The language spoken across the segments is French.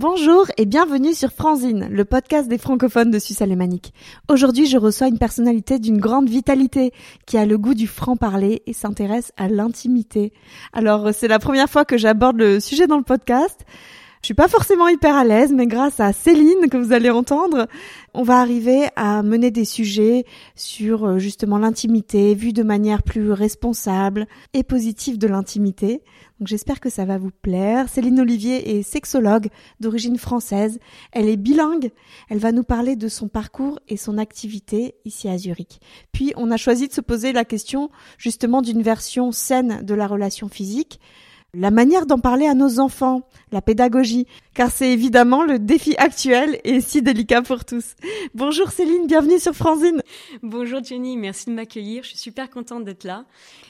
Bonjour et bienvenue sur Franzine, le podcast des francophones de Suisse alémanique. Aujourd'hui, je reçois une personnalité d'une grande vitalité qui a le goût du franc-parler et s'intéresse à l'intimité. Alors, c'est la première fois que j'aborde le sujet dans le podcast. Je suis pas forcément hyper à l'aise, mais grâce à Céline que vous allez entendre, on va arriver à mener des sujets sur euh, justement l'intimité, vue de manière plus responsable et positive de l'intimité. Donc j'espère que ça va vous plaire. Céline Olivier est sexologue d'origine française. Elle est bilingue. Elle va nous parler de son parcours et son activité ici à Zurich. Puis on a choisi de se poser la question justement d'une version saine de la relation physique la manière d'en parler à nos enfants, la pédagogie, car c'est évidemment le défi actuel et si délicat pour tous. Bonjour Céline, bienvenue sur Franzine. Bonjour Jenny, merci de m'accueillir, je suis super contente d'être là.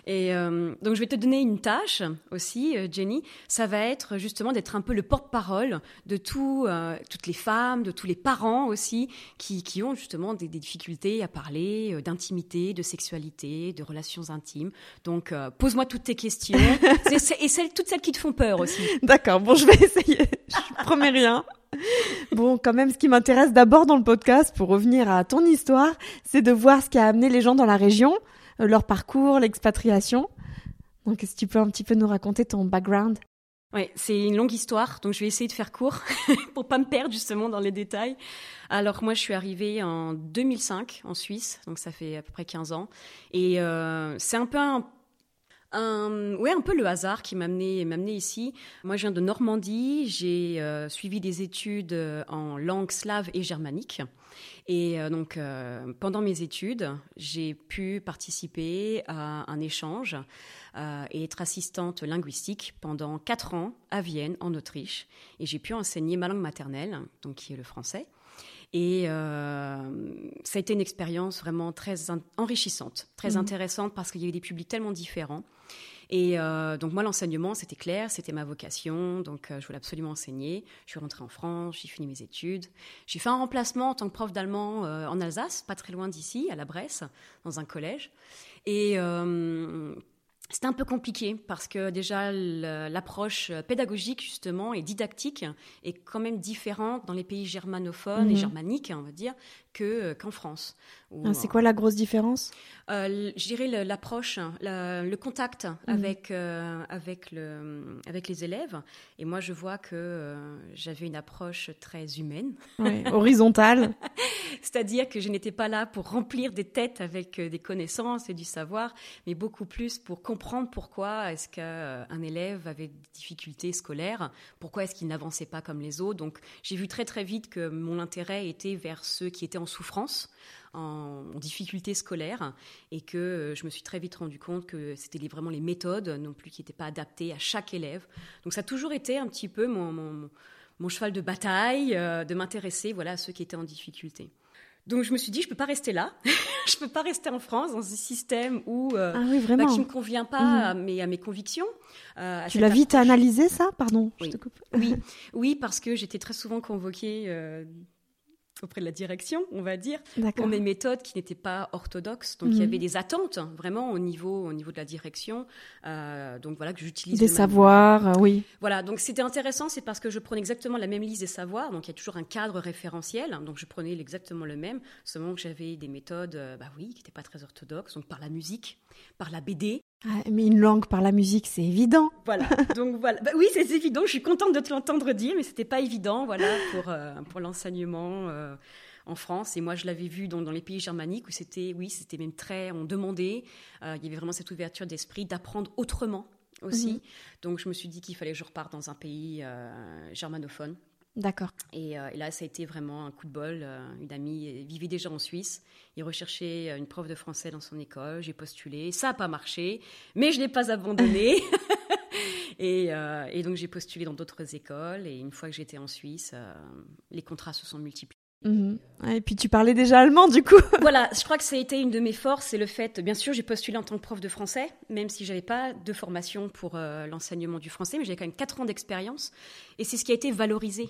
Et euh, donc je vais te donner une tâche aussi, euh, Jenny, ça va être justement d'être un peu le porte-parole de tout, euh, toutes les femmes, de tous les parents aussi, qui, qui ont justement des, des difficultés à parler d'intimité, de sexualité, de relations intimes. Donc pose-moi toutes tes questions, et celles, toutes celles qui te font peur aussi. D'accord, bon je vais essayer je promets rien. Bon, quand même, ce qui m'intéresse d'abord dans le podcast, pour revenir à ton histoire, c'est de voir ce qui a amené les gens dans la région, euh, leur parcours, l'expatriation. Donc, est-ce que tu peux un petit peu nous raconter ton background? Oui, c'est une longue histoire, donc je vais essayer de faire court pour pas me perdre justement dans les détails. Alors moi, je suis arrivée en 2005 en Suisse, donc ça fait à peu près 15 ans, et euh, c'est un peu un un, ouais, un peu le hasard qui m'a amené, amené ici. Moi, je viens de Normandie. J'ai euh, suivi des études euh, en langue slave et germanique. Et euh, donc, pendant mes études, j'ai pu participer à un échange et être assistante linguistique pendant quatre ans à Vienne, en Autriche. Et j'ai pu enseigner ma langue maternelle, donc qui est le français. Et ça a été une expérience vraiment très enrichissante, très mmh. intéressante parce qu'il y avait des publics tellement différents. Et euh, donc moi, l'enseignement, c'était clair, c'était ma vocation, donc euh, je voulais absolument enseigner. Je suis rentrée en France, j'ai fini mes études. J'ai fait un remplacement en tant que prof d'allemand euh, en Alsace, pas très loin d'ici, à la Bresse, dans un collège. Et c'était un peu compliqué parce que déjà l'approche pédagogique justement et didactique est quand même différente dans les pays germanophones et mhm. germaniques, on va dire, que qu'en France. Ah, c'est quoi la grosse différence euh, Je dirais l'approche, le, contact mhm. avec euh, avec le avec les élèves. Et moi, je vois que euh, j'avais une approche très humaine, horizontale. C'est-à-dire que je n'étais pas là pour remplir des têtes avec des connaissances et du savoir, mais beaucoup plus pour comprendre comprendre pourquoi est-ce qu'un élève avait des difficultés scolaires, pourquoi est-ce qu'il n'avançait pas comme les autres. Donc j'ai vu très très vite que mon intérêt était vers ceux qui étaient en souffrance, en, difficulté scolaire, et que je me suis très vite rendu compte que c'était vraiment les méthodes non plus qui n'étaient pas adaptées à chaque élève. Donc ça a toujours été un petit peu mon, mon, cheval de bataille, euh, de m'intéresser voilà, à ceux qui étaient en difficulté. Donc je me suis dit, je peux pas rester là, je peux pas rester en France dans ce système où euh, ah oui, bah, qui me convient pas mhm. à, mes, à mes convictions. Euh, tu l'as vite analysé ça, pardon. Oui. Je te coupe. oui, oui, parce que j'étais très souvent convoquée euh, auprès de la direction, on va dire, pour mes méthodes qui n'étaient pas orthodoxes. Donc il y mhm. avait des attentes vraiment au niveau, au niveau de la direction. Euh, donc voilà que j'utilise des savoirs, euh, oui. Voilà, donc c'était intéressant, c'est parce que je prenais exactement la même liste des savoirs. Donc il y a toujours un cadre référentiel. Donc je prenais exactement le même, seulement que j'avais des méthodes, euh, bah oui, qui n'étaient pas très orthodoxes. Donc par la musique, par la BD, ah, mais une langue par la musique, c'est évident. Voilà. Donc voilà. Bah oui, c'est évident. Je suis contente de te l'entendre dire, mais c'était pas évident, voilà, pour euh, pour l'enseignement euh, en France. Et moi, je l'avais vu dans, dans les pays germaniques où c'était, oui, c'était même très, on demandait. Euh, il y avait vraiment cette ouverture d'esprit d'apprendre autrement aussi. Mhm. Donc je me suis dit qu'il fallait que je reparte dans un pays germanophone D'accord. Euh, et, là, ça a été vraiment un coup de bol. Euh, une amie vivait déjà en Suisse. Il recherchait une prof de français dans son école. J'ai postulé. Ça n'a pas marché, mais je ne l'ai pas abandonné. Euh, et, donc, j'ai postulé dans d'autres écoles. Et une fois que j'étais en Suisse, les contrats se sont multipliés. Mhm. Et puis tu parlais déjà allemand du coup. voilà, je crois que ça a été une de mes forces, c'est le fait, bien sûr, j'ai postulé en tant que prof de français, même si j'avais pas de formation pour l'enseignement du français, mais j'avais quand même quatre ans d'expérience, et c'est ce qui a été valorisé.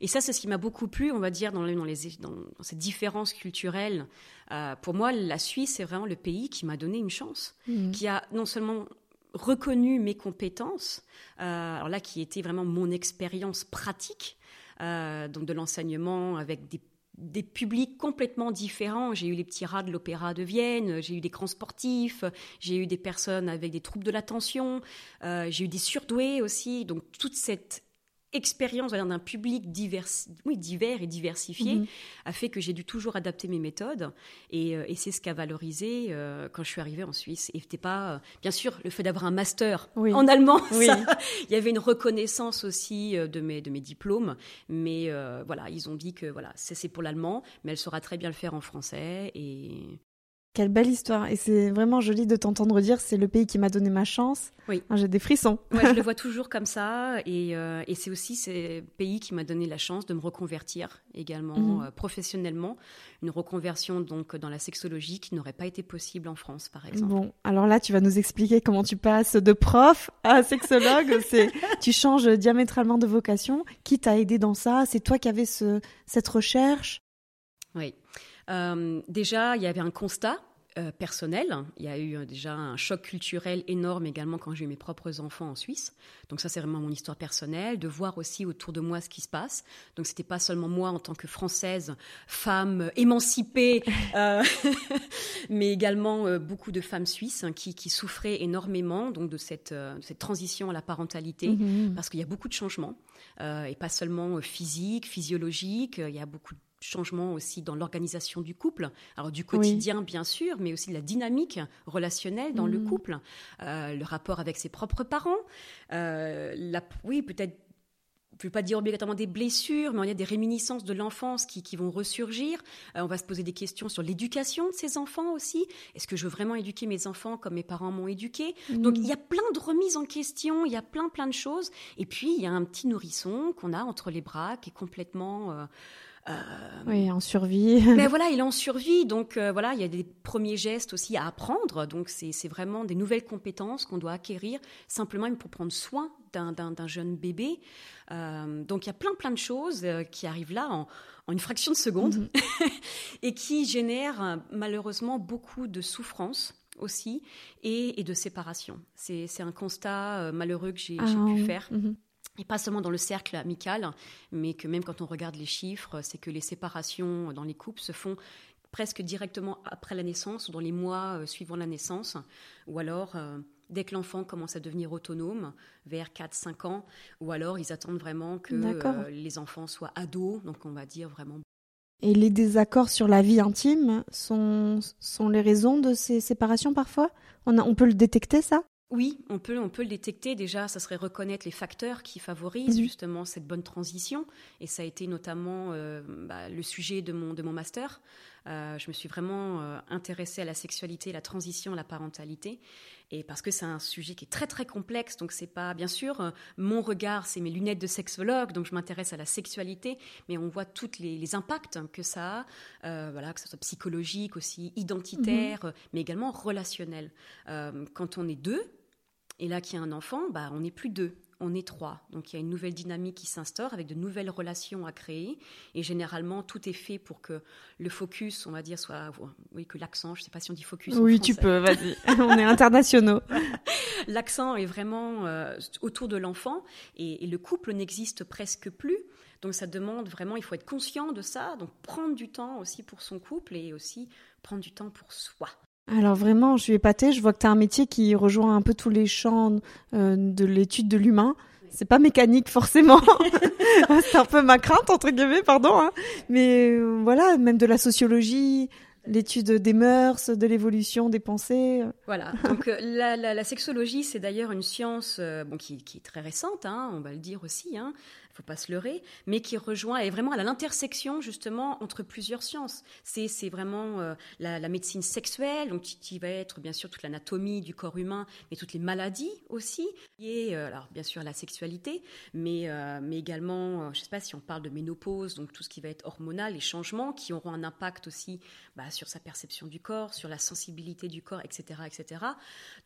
Et ça, c'est ce qui m'a beaucoup plu, on va dire, dans, les, dans, les, dans, cette différence culturelle. Euh, pour moi, la Suisse, c'est vraiment le pays qui m'a donné une chance, mmh. qui a non seulement reconnu mes compétences, euh, alors là, qui était vraiment mon expérience pratique, donc de l'enseignement avec des des publics complètement différents. J'ai eu les petits rats de l'Opéra de Vienne, j'ai eu des grands sportifs, j'ai eu des personnes avec des troubles de l'attention, euh, j'ai eu des surdoués aussi. Donc toute cette expérience d'un public divers, oui, divers et diversifié mhm. a fait que j'ai dû toujours adapter mes méthodes et, euh, c'est ce qu'a valorisé euh, quand je suis arrivée en Suisse. Et c'était pas, euh, bien sûr, le fait d'avoir un master en allemand, il y avait une reconnaissance aussi de mes, de mes diplômes, mais voilà, ils ont dit que voilà, c'est pour l'allemand, mais elle saura très bien le faire en français et quelle belle histoire. Et c'est vraiment joli de t'entendre dire c'est le pays qui m'a donné ma chance. Oui. J'ai des frissons. Je le vois toujours comme ça. Et, euh, et c'est aussi ce pays qui m'a donné la chance de me reconvertir également mhm. euh, professionnellement. Une reconversion donc dans la sexologie qui n'aurait pas été possible en France, par exemple. Bon, alors là, tu vas nous expliquer comment tu passes de prof à sexologue. c'est, tu changes diamétralement de vocation. Qui t'a aidé dans ça? C'est toi qui avais ce, cette recherche? Oui. Euh, déjà, il y avait un constat euh, personnel. Il y a eu euh, déjà un choc culturel énorme également quand j'ai eu mes propres enfants en Suisse. Donc ça, c'est vraiment mon histoire personnelle, de voir aussi autour de moi ce qui se passe. Donc c'était pas seulement moi en tant que française, femme émancipée, mais également beaucoup de femmes suisses hein, qui, souffraient énormément donc de cette, cette transition à la parentalité, mmh parce qu'il y a beaucoup de changements et pas seulement physique, physiologique. Il y a beaucoup de changement aussi dans l'organisation du couple, alors du quotidien bien sûr, mais aussi de la dynamique relationnelle dans le mm. couple, euh, le rapport avec ses propres parents, euh, la, oui peut-être je ne veux pas dire obligatoirement des blessures, mais il y a des réminiscences de l'enfance qui, qui, vont ressurgir. Euh, on va se poser des questions sur l'éducation de ces enfants aussi. Est-ce que je veux vraiment éduquer mes enfants comme mes parents m'ont éduqué? Donc il y a plein de remises en question, il y a plein plein de choses. Et puis il y a un petit nourrisson qu'on a entre les bras qui est complètement... Euh, oui, en survie. Mais voilà, il est en survie, donc euh, voilà, il y a des premiers gestes aussi à apprendre. Donc c'est vraiment des nouvelles compétences qu'on doit acquérir simplement pour prendre soin d'un jeune bébé. Euh, donc il y a plein plein de choses qui arrivent là en, une fraction de seconde mhm. et qui génèrent malheureusement beaucoup de souffrance aussi et, de séparation. C'est un constat malheureux que j'ai ah pu faire. Mhm et pas seulement dans le cercle amical, mais que même quand on regarde les chiffres, c'est que les séparations dans les couples se font presque directement après la naissance ou dans les mois euh, suivant la naissance, ou alors euh, dès que l'enfant commence à devenir autonome, vers 4-5 ans, ou alors ils attendent vraiment que euh, les enfants soient ados, donc on va dire vraiment. Et les désaccords sur la vie intime sont, sont les raisons de ces séparations parfois? On, on peut le détecter ça? Oui, on peut, on peut le détecter. Déjà, ça serait reconnaître les facteurs qui favorisent mhm. justement cette bonne transition. Et ça a été notamment euh, bah, le sujet de mon, de mon master. Euh, je me suis vraiment euh, intéressée à la sexualité, la transition, la parentalité. Et parce que c'est un sujet qui est très très complexe, donc c'est pas bien sûr mon regard, c'est mes lunettes de sexologue, donc je m'intéresse à la sexualité, mais on voit tous les, impacts que ça a, voilà, que ce soit psychologique aussi, identitaire, mhm. mais également relationnel. quand on est deux, et là, qu'il y a un enfant, bah, on n'est plus deux, on est trois. Donc il y a une nouvelle dynamique qui s'instaure avec de nouvelles relations à créer. Et généralement, tout est fait pour que le focus, on va dire, soit. Oui, que l'accent, je ne sais pas si on dit focus. Oui, tu peux, vas-y. on est internationaux. L'accent est vraiment euh, autour de l'enfant et, et le couple n'existe presque plus. Donc ça demande vraiment, il faut être conscient de ça, donc prendre du temps aussi pour son couple et aussi prendre du temps pour soi. Alors vraiment, je suis épatée. Je vois que tu as un métier qui rejoint un peu tous les champs euh, de l'étude de l'humain. C'est pas mécanique forcément. c'est un peu ma crainte entre guillemets, pardon. Hein. Mais euh, voilà, même de la sociologie, l'étude des mœurs, de l'évolution des pensées. Voilà. Donc euh, la, sexologie, c'est d'ailleurs une science bon, qui, est très récente, hein, on va le dire aussi. Hein, il faut pas se leurrer, mais qui rejoint, est vraiment à l'intersection justement entre plusieurs sciences. C'est, c'est vraiment euh, la, médecine sexuelle, donc qui, va être bien sûr toute l'anatomie du corps humain, mais toutes les maladies aussi, et euh, alors bien sûr la sexualité, mais, euh, mais également, je ne sais pas si on parle de ménopause, donc tout ce qui va être hormonal, les changements qui auront un impact aussi bah, sur sa perception du corps, sur la sensibilité du corps, etc., etc.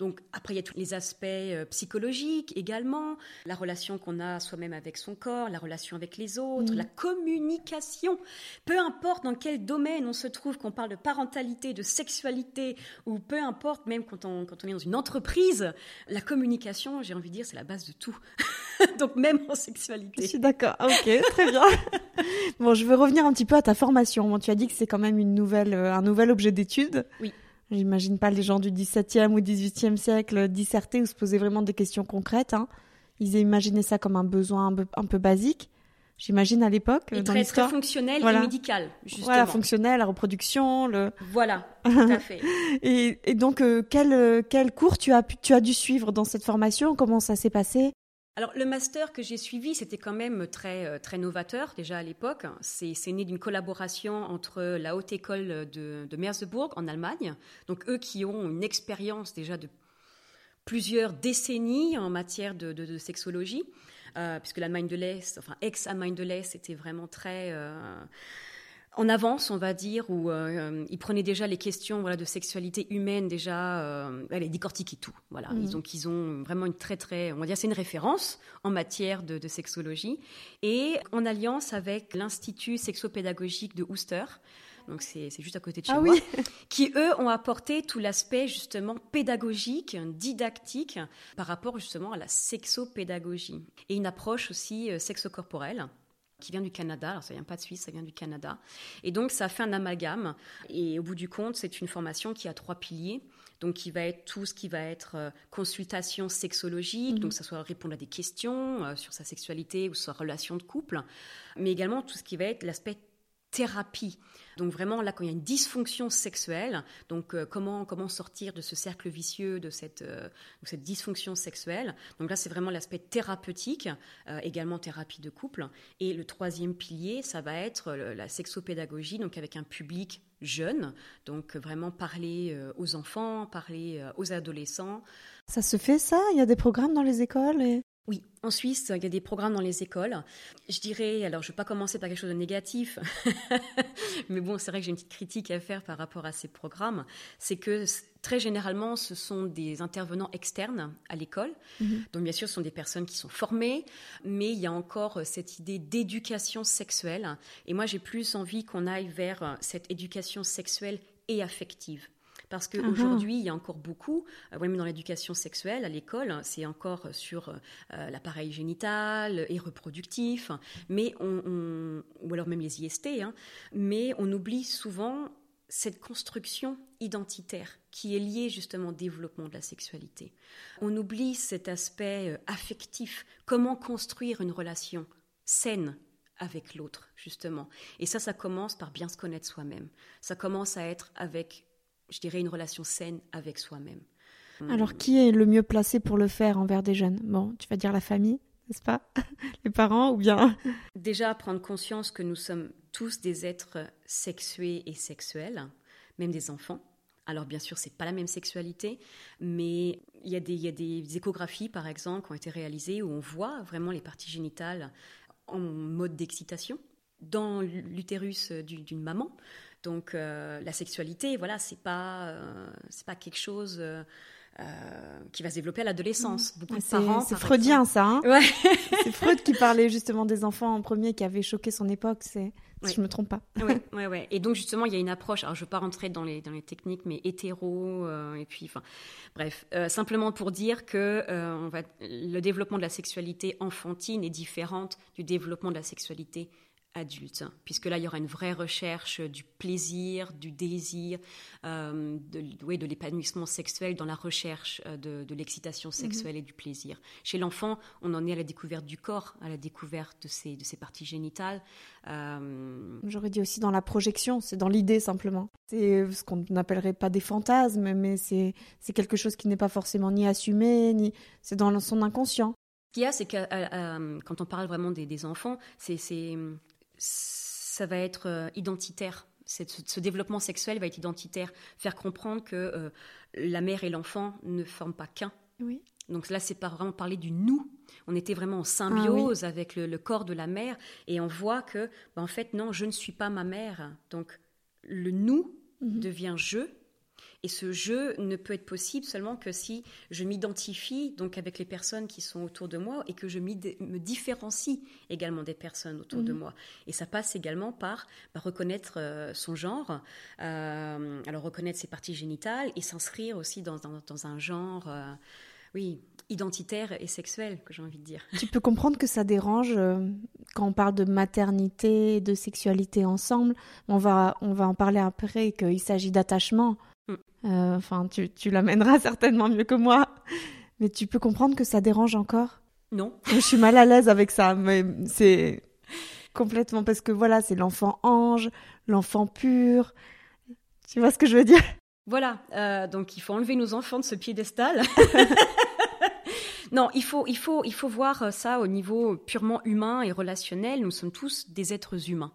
Donc après il y a tous les aspects psychologiques également, la relation qu'on a soi-même avec son corps corps, la relation avec les autres, Mhm. la communication. Peu importe dans quel domaine on se trouve, qu'on parle de parentalité, de sexualité, ou peu importe même quand on, quand on est dans une entreprise, la communication, j'ai envie de dire, c'est la base de tout. Donc même en Je sexualité. suis d'accord. Ah, Ok, très bien. bon, je veux revenir un petit peu à ta formation. Bon, tu as dit que c'est quand même une nouvelle, euh, un nouvel objet d'étude. Oui. J'imagine pas les gens du 17e ou 18e siècle disserter ou se poser vraiment des questions concrètes. Hein. Ils imaginaient ça comme un besoin un peu, un peu basique. J'imagine à l'époque, dans très, très fonctionnel Voilà. et médical, justement. Voilà, fonctionnel, la reproduction, le. Voilà, tout à fait. Et, et donc, euh, quel, euh, quel cours tu as, pu, tu as dû suivre dans cette formation? Comment ça s'est passé? Alors, le master que j'ai suivi, c'était quand même très, euh, très novateur déjà à l'époque. C'est c'est né d'une collaboration entre la Haute École de, de Merseburg en Allemagne, donc eux qui ont une expérience déjà de plusieurs décennies en matière de, de- de sexologie, euh, puisque l'Allemagne de l'Est, enfin ex-Allemagne de l'Est, était vraiment très euh, en avance, on va dire, où euh, ils prenaient déjà les questions voilà, de sexualité humaine, déjà, euh, les décortiquaient tout. Voilà. Mhm. Ils, ont, ils ont vraiment une très, très, on va dire, c'est une référence en matière de, de sexologie. Et en alliance avec l'Institut sexopédagogique de Worcester, donc c'est juste à côté de chez Ah moi, oui. qui eux ont apporté tout l'aspect justement pédagogique, didactique par rapport justement à la sexopédagogie et une approche aussi euh, sexocorporelle qui vient du Canada. Alors ça vient pas de Suisse, ça vient du Canada. Et donc ça fait un amalgame. Et au bout du compte, c'est une formation qui a trois piliers. Donc qui va être tout ce qui va être euh, consultation sexologique, Mhm. donc ça soit répondre à des questions euh, sur sa sexualité ou sa relation de couple, mais également tout ce qui va être l'aspect thérapie. Donc vraiment là quand il y a une dysfonction sexuelle, donc euh, comment comment sortir de ce cercle vicieux de cette euh, de cette dysfonction sexuelle. Donc là c'est vraiment l'aspect thérapeutique, euh, également thérapie de couple. Et le troisième pilier, ça va être la sexopédagogie, donc avec un public jeune, donc vraiment parler aux enfants, parler aux adolescents. Ça se fait ça? Il y a des programmes dans les écoles et... Oui, en Suisse, il y a des programmes dans les écoles. Je dirais, alors je ne vais pas commencer par quelque chose de négatif, mais bon, c'est vrai que j'ai une petite critique à faire par rapport à ces programmes. C'est que très généralement, ce sont des intervenants externes à l'école. Mhm. Donc bien sûr, ce sont des personnes qui sont formées, mais il y a encore euh, cette idée d'éducation sexuelle. Et moi, j'ai plus envie qu'on aille vers euh, cette éducation sexuelle et affective. Parce qu'aujourd'hui, il y a encore beaucoup, euh, même dans l'éducation sexuelle, à l'école, c'est encore sur euh, l'appareil génital et reproductif, mais on, on- ou alors même les IST, hein, mais on oublie souvent cette construction identitaire qui est liée justement au développement de la sexualité. On oublie cet aspect euh, affectif, comment construire une relation saine avec l'autre, justement? Et ça, ça commence par bien se connaître soi-même. Ça commence à être avec, je dirais, une relation saine avec soi-même. Alors, qui est le mieux placé pour le faire envers des jeunes? Bon, tu vas dire la famille, n'est-ce pas? Les parents ou bien Déjà, prendre conscience que nous sommes tous des êtres sexués et sexuels, même des enfants. Alors bien sûr, c'est pas la même sexualité, mais il y, a des, il y a des échographies, par exemple, qui ont été réalisées où on voit vraiment les parties génitales en mode d'excitation dans l'utérus du- d'une maman. Donc euh, la sexualité, voilà, c'est pas euh, c'est pas quelque chose euh, qui va se développer à l'adolescence. Beaucoup de C'est parents, c'est freudien, ça. Hein Ouais. c'est Freud qui parlait justement des enfants en premier qui avaient choqué son époque. C'est, si je me trompe pas. ouais, ouais, ouais. Et donc justement, il y a une approche. Alors, je ne veux pas rentrer dans les dans les techniques, mais hétéro. euh, et puis, enfin, bref, euh, simplement pour dire que euh, on va, le développement de la sexualité enfantine est différente du développement de la sexualité adulte, puisque là, il y aura une vraie recherche du plaisir, du désir, euh, de, oui, de l'épanouissement sexuel dans la recherche euh, de, de l'excitation sexuelle et du plaisir. Chez l'enfant, on en est à la découverte du corps, à la découverte de ses, de ses parties génitales. Euh, J'aurais dit aussi dans la projection, c'est dans l'idée simplement. C'est ce qu'on n'appellerait pas des fantasmes, mais c'est, quelque chose qui n'est pas forcément ni assumé, ni c'est dans son inconscient. Ce qu'il y a, c'est que euh, quand on parle vraiment des, des enfants, c'est, ça va être euh, identitaire. Ce, développement sexuel va être identitaire. Faire comprendre que euh, la mère et l'enfant ne forment pas qu'un. Oui. Donc là, c'est pas vraiment parler du nous. On était vraiment en symbiose avec le, le corps de la mère et on voit que, ben, en fait, non, je ne suis pas ma mère. Donc le nous Mhm. devient je Et ce jeu ne peut être possible seulement que si je m'identifie donc avec les personnes qui sont autour de moi et que je me différencie également des personnes autour de mhm. moi. Et ça passe également par bah, reconnaître euh, son genre, euh, alors reconnaître ses parties génitales et s'inscrire aussi dans, dans, un genre, euh, oui, identitaire et sexuel, que j'ai envie de dire. Tu peux comprendre que ça dérange quand on parle de maternité, de sexualité ensemble. On va, on va en parler après, qu'il s'agit d'attachement. Euh, enfin, tu, tu l'amèneras certainement mieux que moi. Mais tu peux comprendre que ça dérange encore? Non. Je suis mal à l'aise avec ça, mais c'est complètement parce que voilà, c'est l'enfant ange, l'enfant pur. Tu vois ce que je veux dire? Voilà, euh, donc il faut enlever nos enfants de ce piédestal. non, il faut, il, faut, il faut voir ça au niveau purement humain et relationnel. Nous sommes tous des êtres humains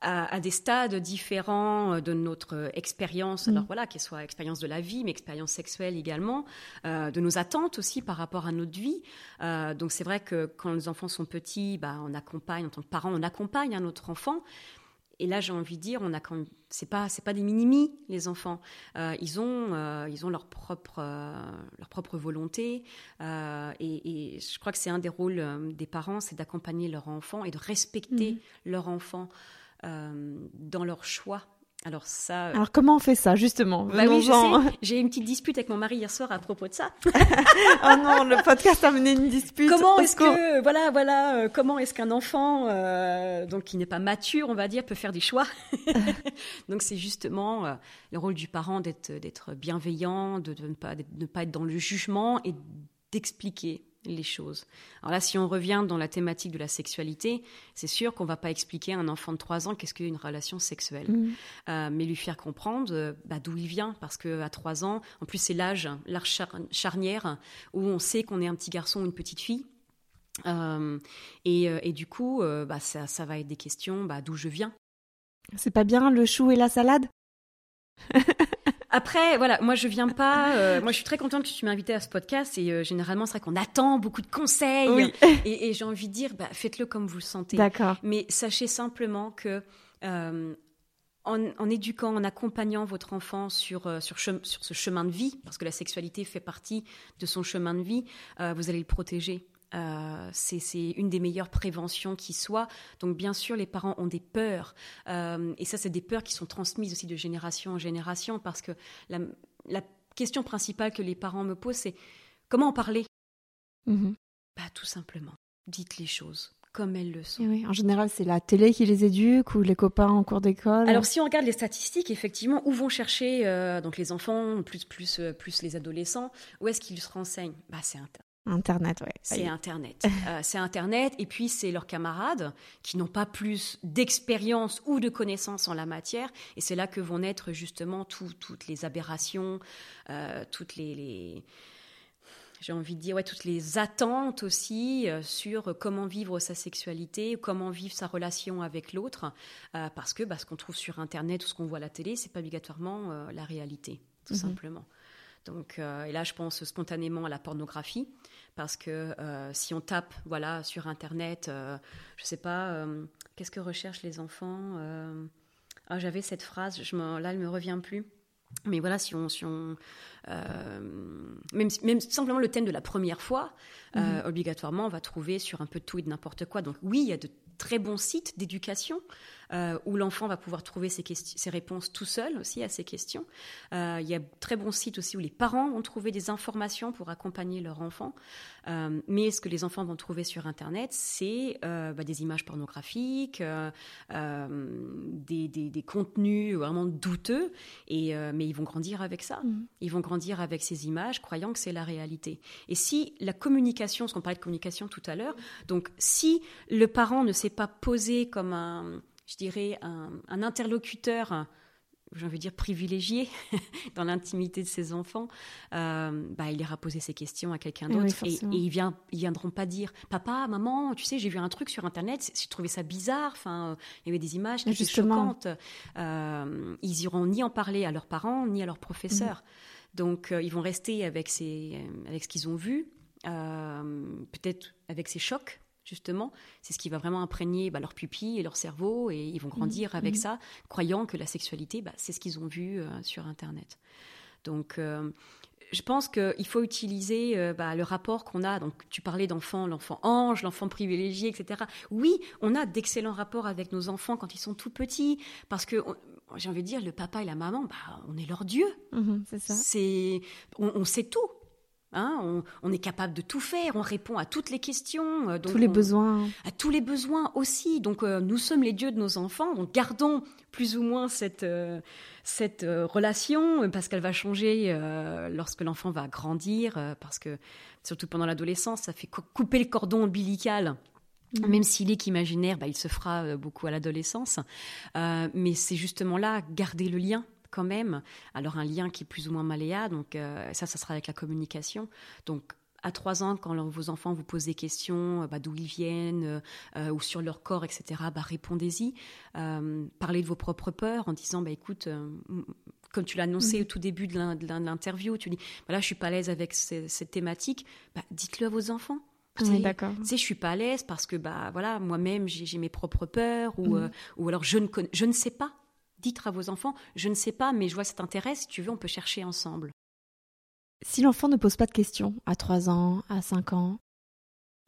à, des stades différents euh, de notre euh, expérience, mm. alors voilà, qu'elle soit expérience de la vie, mais expérience sexuelle également, euh, de nos attentes aussi par rapport à notre vie. donc c'est vrai que quand les enfants sont petits, bah, on accompagne, en tant que parent, on accompagne un autre enfant. Et là, j'ai envie de dire, on a quand même, c'est pas, c'est pas des mini les enfants. ils ont, ils ont leur propre, leur propre volonté. Et, et, je crois que c'est un des rôles des parents, c'est d'accompagner leur enfant et de respecter mm. leur enfant. Euh, dans leur choix. Alors ça. Euh, Alors comment on fait ça justement bah J'ai eu une petite dispute avec mon mari hier soir à propos de ça. oh non, le podcast a mené une dispute. Comment est-ce que voilà voilà euh, comment est-ce qu'un enfant donc qui n'est pas mature on va dire peut faire des choix Donc c'est justement le rôle du parent d'être d'être bienveillant, de, de, ne pas de ne pas être dans le jugement et d'expliquer les choses. Alors là, si on revient dans la thématique de la sexualité, c'est sûr qu'on va pas expliquer à un enfant de 3 ans qu'est-ce qu'une relation sexuelle, mm. euh, mais lui faire comprendre euh, bah, d'où il vient, parce que à 3 ans, en plus c'est l'âge, l'âge charnière où on sait qu'on est un petit garçon ou une petite fille. Euh, et, du coup, bah, ça, va être des questions bah, d'où je viens. C'est pas bien le chou et la salade? Après, voilà, moi je viens pas. Euh, moi, je suis très contente que tu m'aies invité à ce podcast. Et euh, généralement, c'est vrai qu'on attend beaucoup de conseils. Et, j'ai envie de dire, bah, faites-le comme vous le sentez. D'accord. Mais sachez simplement que euh, en, éduquant, en accompagnant votre enfant sur, sur, sur, ce chemin de vie, parce que la sexualité fait partie de son chemin de vie, vous allez le protéger. Euh, c'est une des meilleures préventions qui soit. Donc bien sûr, les parents ont des peurs. Euh, et ça, c'est des peurs qui sont transmises aussi de génération en génération parce que la, question principale que les parents me posent, c'est comment en parler? Mm-hmm. bah, Tout simplement, dites les choses comme elles le sont. Oui, en général, c'est la télé qui les éduque ou les copains en cours d'école? Alors, si on regarde les statistiques, effectivement, où vont chercher euh, donc les enfants, plus plus plus les adolescents, où est-ce qu'ils se renseignent? Bah, c'est Internet, ouais. C'est Internet. Euh, c'est Internet, et puis c'est leurs camarades qui n'ont pas plus d'expérience ou de connaissances en la matière, et c'est là que vont naître justement toutes les aberrations, euh, toutes les, j'ai envie de dire, ouais, toutes les attentes aussi euh, sur comment vivre sa sexualité, comment vivre sa relation avec l'autre, parce que bah, ce qu'on trouve sur Internet ou ce qu'on voit à la télé, c'est pas obligatoirement la réalité, tout mhm. simplement. Donc, et là, je pense spontanément à la pornographie parce que euh, si on tape voilà sur internet je euh, je sais pas euh, qu'est-ce que recherchent les enfants ah, j'avais cette phrase je là elle me revient plus mais voilà si on, si on même, même simplement le thème de la première fois mhm. obligatoirement on va trouver sur un peu de tout et de n'importe quoi donc oui il y a de très bons sites d'éducation euh, où l'enfant va pouvoir trouver ses, ses, réponses tout seul aussi à ces questions. Euh, il y a très bons sites aussi où les parents vont trouver des informations pour accompagner leur enfant. Euh, mais ce que les enfants vont trouver sur Internet, c'est bah, des images pornographiques, des, des, des, contenus vraiment douteux, et, mais ils vont grandir avec ça. Mmh. Ils vont grandir avec ces images, croyant que c'est la réalité. Et si la communication, parce qu'on parlait de communication tout à l'heure, donc si le parent ne s'est pas posé comme un je dirais, un, interlocuteur, j'ai envie de dire privilégié, dans l'intimité de ses enfants, euh, bah, il ira poser ses questions à quelqu'un d'autre et, ils, vient, ils viendront pas dire Papa, maman, tu sais, j'ai vu un truc sur Internet, j'ai trouvé ça bizarre, enfin, il y avait des images qui étaient choquantes. Euh, ils iront ni en parler à leurs parents, ni à leurs professeurs. Mm. Donc, euh, ils vont rester avec, ces, avec ce qu'ils ont vu, peut-être avec ces chocs justement. C'est ce qui va vraiment imprégner bah, leur pupille et leur cerveau, et ils vont grandir mmh, avec mmh. ça, croyant que la sexualité, bah, c'est ce qu'ils ont vu euh, sur Internet. Donc, je pense qu'il faut utiliser bah, le rapport qu'on a. Donc, tu parlais d'enfant, l'enfant ange, l'enfant privilégié, etc. Oui, on a d'excellents rapports avec nos enfants quand ils sont tout petits, parce que j'ai envie de dire, le papa et la maman, bah, on est leur Dieu. Mhm, c'est ça. C'est, on, sait tout. Hein, on, est capable de tout faire, on répond à toutes les questions. Euh, tous les besoins. À tous les besoins aussi. Donc euh, nous sommes les dieux de nos enfants. Donc gardons plus ou moins cette, euh, cette relation parce qu'elle va changer lorsque l'enfant va grandir. parce que surtout pendant l'adolescence, ça fait couper le cordon ombilical Mm. Même s'il est qu'imaginaire, bah, il se fera beaucoup à l'adolescence. Mais c'est justement là, garder le lien quand même. Alors un lien qui est plus ou moins malléable, donc euh, ça, ça sera avec la communication. Donc à trois ans, quand vos enfants vous posent des questions, bah, d'où ils viennent ou sur leur corps, etc., bah, répondez-y. parlez de vos propres peurs en disant, bah, écoute, comme tu l'as annoncé mm. au tout début de l'interview, tu dis, voilà, je suis pas à l'aise avec cette thématique, bah, dites-le à vos enfants. Oui, d'accord. Tu sais, je suis pas à l'aise parce que bah voilà, moi-même j'ai mes propres peurs ou, mhm. euh, ou alors je ne je ne sais pas. Dites à vos enfants, je ne sais pas, mais je vois cet intérêt. Si tu veux, on peut chercher ensemble. Si l'enfant ne pose pas de questions à 3 ans, à 5 ans,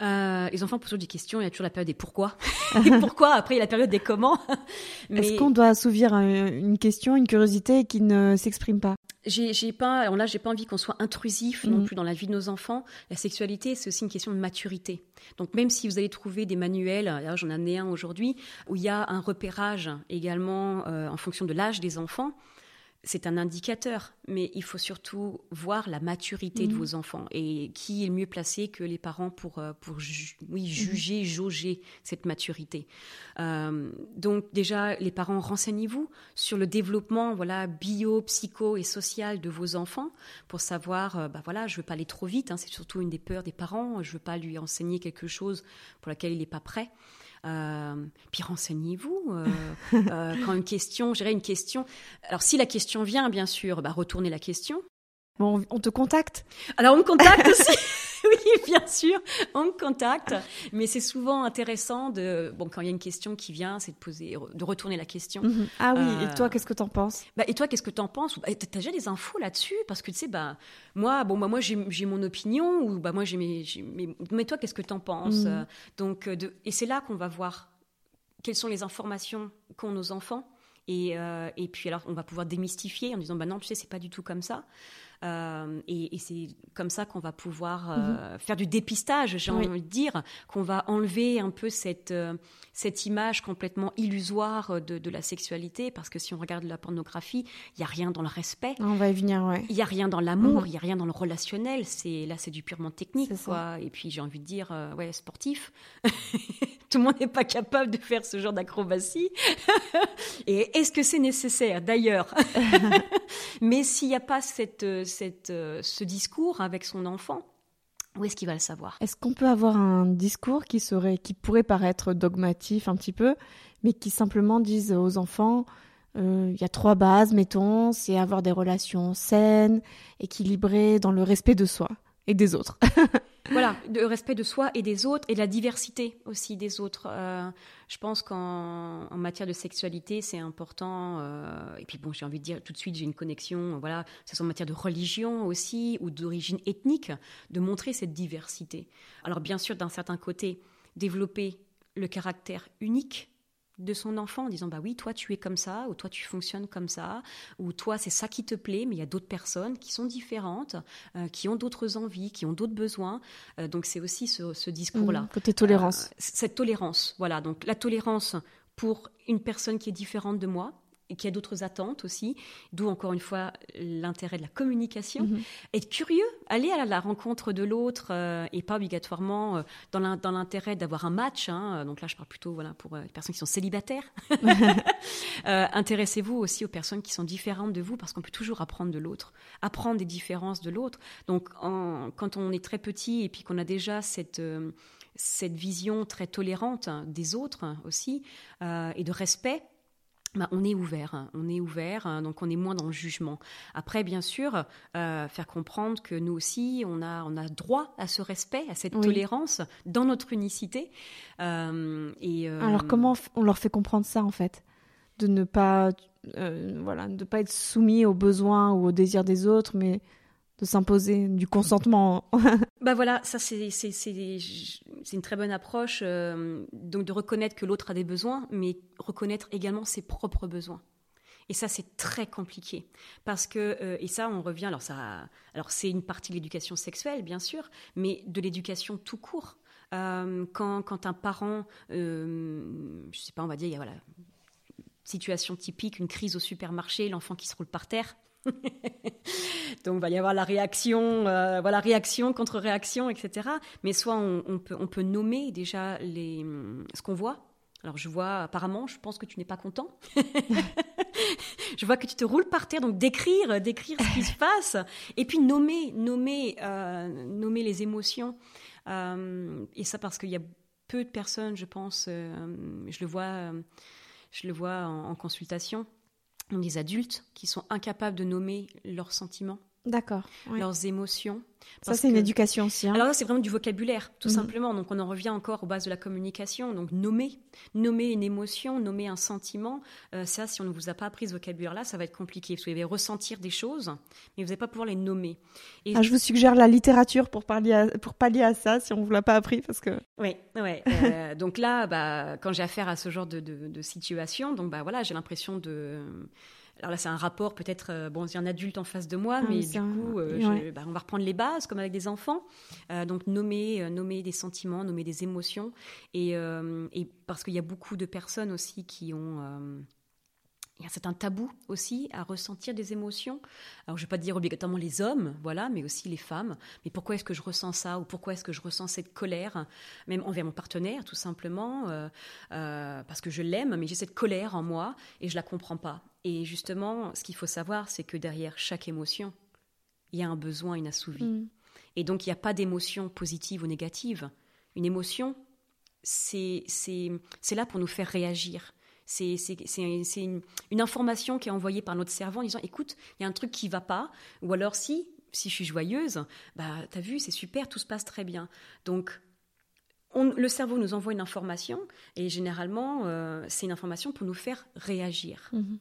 euh, les enfants posent toujours des questions, il y a toujours la période des pourquoi. pourquoi, après il y a la période des comment. Est-ce qu'on doit assouvir une question, une curiosité qui ne s'exprime pas? J'ai pas, là, j'ai pas envie qu'on soit intrusif non mhm. plus dans la vie de nos enfants. La sexualité, c'est aussi une question de maturité. Donc, même si vous allez trouver des manuels, j'en ai un aujourd'hui, où il y a un repérage également euh, en fonction de l'âge des enfants, c'est un indicateur, mais il faut surtout voir la maturité de mhm. vos enfants et qui est mieux placé que les parents pour, euh, pour oui, mhm. juger, jauger cette maturité. Euh, donc déjà, les parents, renseignez-vous sur le développement voilà, bio, psycho et social de vos enfants pour savoir, euh, bah voilà, je veux pas aller trop vite, hein, c'est surtout une des peurs des parents, je veux pas lui enseigner quelque chose pour laquelle il n'est pas prêt. Euh, puis renseignez-vous. Euh, euh, quand une question, je une question. Alors si la question vient, bien sûr, bah, retournez la question. Bon, on te contacte Alors on me contacte aussi. oui, bien sûr, on me contacte. Mais c'est souvent intéressant de, bon, quand il y a une question qui vient, c'est de poser, de retourner la question. Mhm. Ah oui. et toi, qu'est-ce que t'en penses? bah, Et toi, qu'est-ce que t'en penses? T'as déjà des infos là-dessus? Parce que tu sais, bah, moi, bon, bah, moi, j'ai mon opinion ou bah, moi, j'ai mes, mais toi, qu'est-ce que t'en penses? Mhm. Donc, de, et c'est là qu'on va voir quelles sont les informations qu'ont nos enfants. Et, euh, et, puis alors, on va pouvoir démystifier en disant, bah non, tu sais, c'est pas du tout comme ça. Euh, et, c'est comme ça qu'on va pouvoir euh, mhm. faire du dépistage, j'ai envie de dire, qu'on va enlever un peu cette, euh, cette image complètement illusoire de, la sexualité, parce que si on regarde la pornographie, il n'y a rien dans le respect. On va y venir, ouais. Il n'y a rien dans l'amour, mhm. il n'y a rien dans le relationnel. C'est Là, c'est du purement technique, quoi. Et puis, j'ai envie de dire, ouais, sportif. Tout le monde n'est pas capable de faire ce genre d'acrobatie. et est-ce que c'est nécessaire, d'ailleurs Mais s'il n'y a pas cette euh, ce discours avec son enfant, où est-ce qu'il va le savoir? Est-ce qu'on peut avoir un discours qui serait, qui pourrait paraître dogmatif un petit peu, mais qui simplement dise aux enfants euh, il y a trois bases, mettons, c'est avoir des relations saines, équilibrées, dans le respect de soi? Des autres. voilà, le respect de soi et des autres et la diversité aussi des autres. Euh, je pense qu'en matière de sexualité, c'est important. Euh, et puis bon, j'ai envie de dire tout de suite, j'ai une connexion, voilà, c'est en matière de religion aussi ou d'origine ethnique, de montrer cette diversité. Alors bien sûr, d'un certain côté, développer le caractère unique de son enfant en disant bah oui toi tu es comme ça ou toi tu fonctionnes comme ça ou toi c'est ça qui te plaît mais il y a d'autres personnes qui sont différentes euh, qui ont d'autres envies qui ont d'autres besoins. Euh, donc c'est aussi ce, discours là mmh, côté tolérance. Euh, cette tolérance voilà. Donc la tolérance pour une personne qui est différente de moi et qui a d'autres attentes aussi, d'où encore une fois l'intérêt de la communication. Mhm. Être curieux, aller à la rencontre de l'autre euh, et pas obligatoirement euh, dans l'intérêt d'avoir un match. Hein. donc là, je parle plutôt voilà, pour euh, les personnes qui sont célibataires. Intéressez-vous aussi aux personnes qui sont différentes de vous parce qu'on peut toujours apprendre de l'autre, apprendre des différences de l'autre. Donc quand on est très petit et puis qu'on a déjà cette cette vision très tolérante des autres aussi et de respect, bah, on est ouvert, hein. on est ouvert, hein. donc on est moins dans le jugement. Après, bien sûr, euh, faire comprendre que nous aussi, on a, on a droit à ce respect, à cette tolérance dans notre unicité. Euh, et, euh, Alors comment on leur fait comprendre ça en fait? De ne pas, voilà, de pas être soumis aux besoins ou aux désirs des autres, mais de s'imposer du consentement. bah voilà, ça c'est une très bonne approche, euh, donc de reconnaître que l'autre a des besoins, mais reconnaître également ses propres besoins. Et ça, c'est très compliqué. Parce que, euh, et ça, on revient, alors, ça, alors c'est une partie de l'éducation sexuelle, bien sûr, mais de l'éducation tout court. Euh, quand, quand, un parent, euh, je sais pas, on va dire, il y a voilà, situation typique, une crise au supermarché, l'enfant qui se roule par terre. Donc il va y avoir la réaction, voilà, réaction contre réaction, etc. Mais soit on, peut, on peut nommer déjà les, ce qu'on voit, alors je vois, apparemment, je pense que tu n'es pas content. je vois que tu te roules par terre, donc décrire, décrire ce qui se passe, et puis nommer, nommer, euh, nommer les émotions. Euh, et ça parce qu'il y a peu de personnes, je pense, euh, je le vois, je le vois en, en consultation, des adultes qui sont incapables de nommer leurs sentiments. D'accord. Leurs émotions. Ça, c'est une éducation aussi. Hein. Alors là, c'est vraiment du vocabulaire, tout mhm. simplement. Donc, on en revient encore aux bases de la communication. Donc, nommer, nommer une émotion, nommer un sentiment. Euh, ça, si on ne vous a pas appris ce vocabulaire-là, ça va être compliqué. Parce que vous allez ressentir des choses, mais vous n'allez pas pouvoir les nommer. Et... Ah, je vous suggère la littérature pour, parler à, pour pallier à ça, si on ne vous l'a pas appris. Parce que... Oui, ouais. Euh, donc là, bah, quand j'ai affaire à ce genre de, de, de situation, donc, bah, voilà, j'ai l'impression de alors là, c'est un rapport peut-être, euh, bon, a un adulte en face de moi, ah, mais du coup, euh, bah, on va reprendre les bases comme avec des enfants. Euh, donc nommer, nommer des sentiments, nommer des émotions, et, et parce qu'il y a beaucoup de personnes aussi qui ont il y a un certain tabou aussi à ressentir des émotions. Alors, je ne vais pas dire obligatoirement les hommes, voilà, mais aussi les femmes. Mais pourquoi est-ce que je ressens ça ou pourquoi est-ce que je ressens cette colère, même envers mon partenaire, tout simplement, euh, euh, parce que je l'aime, mais j'ai cette colère en moi et je la comprends pas. Et justement, ce qu'il faut savoir, c'est que derrière chaque émotion, il y a un besoin inassouvi. Mm. Et donc, il n'y a pas d'émotion positive ou négative. Une émotion, c'est là pour nous faire réagir c'est une, une, information qui est envoyée par notre cerveau en disant écoute, il y a un truc qui va pas, ou alors si, si je suis joyeuse, bah t'as vu, c'est super, tout se passe très bien. Donc on, le cerveau nous envoie une information et généralement euh, c'est une information pour nous faire réagir. Mm-hmm.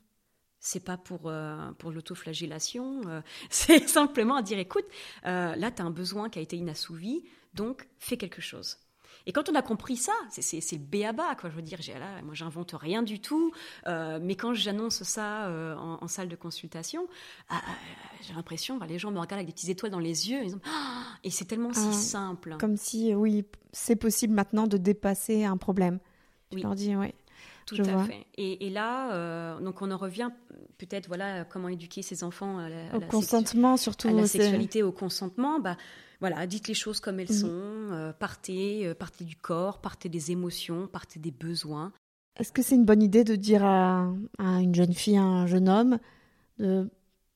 C'est pas pour, euh, pour l'autoflagellation, euh, c'est simplement à dire écoute, là tu as un besoin qui a été inassouvi, donc fais quelque chose. Et quand on a compris ça, c'est le béaba, quoi. Je veux dire, là, moi, j'invente rien du tout. Euh, mais quand j'annonce ça euh, en, salle de consultation, euh, j'ai l'impression, bah, les gens me regardent avec des petites étoiles dans les yeux. Ah et, c'est tellement si ah, simple. Comme si, oui, c'est possible maintenant de dépasser un problème. Je leur dis, oui. Tout à fait. Et, là, donc on en revient peut-être, voilà, comment éduquer ses enfants à la, au consentement, surtout. À la sexualité, au consentement. Bah, voilà, dites les choses comme elles mhm. sont, euh, partez, euh, partez du corps, partez des émotions, partez des besoins. Est-ce que c'est une bonne idée de dire à, une jeune fille, à un jeune homme,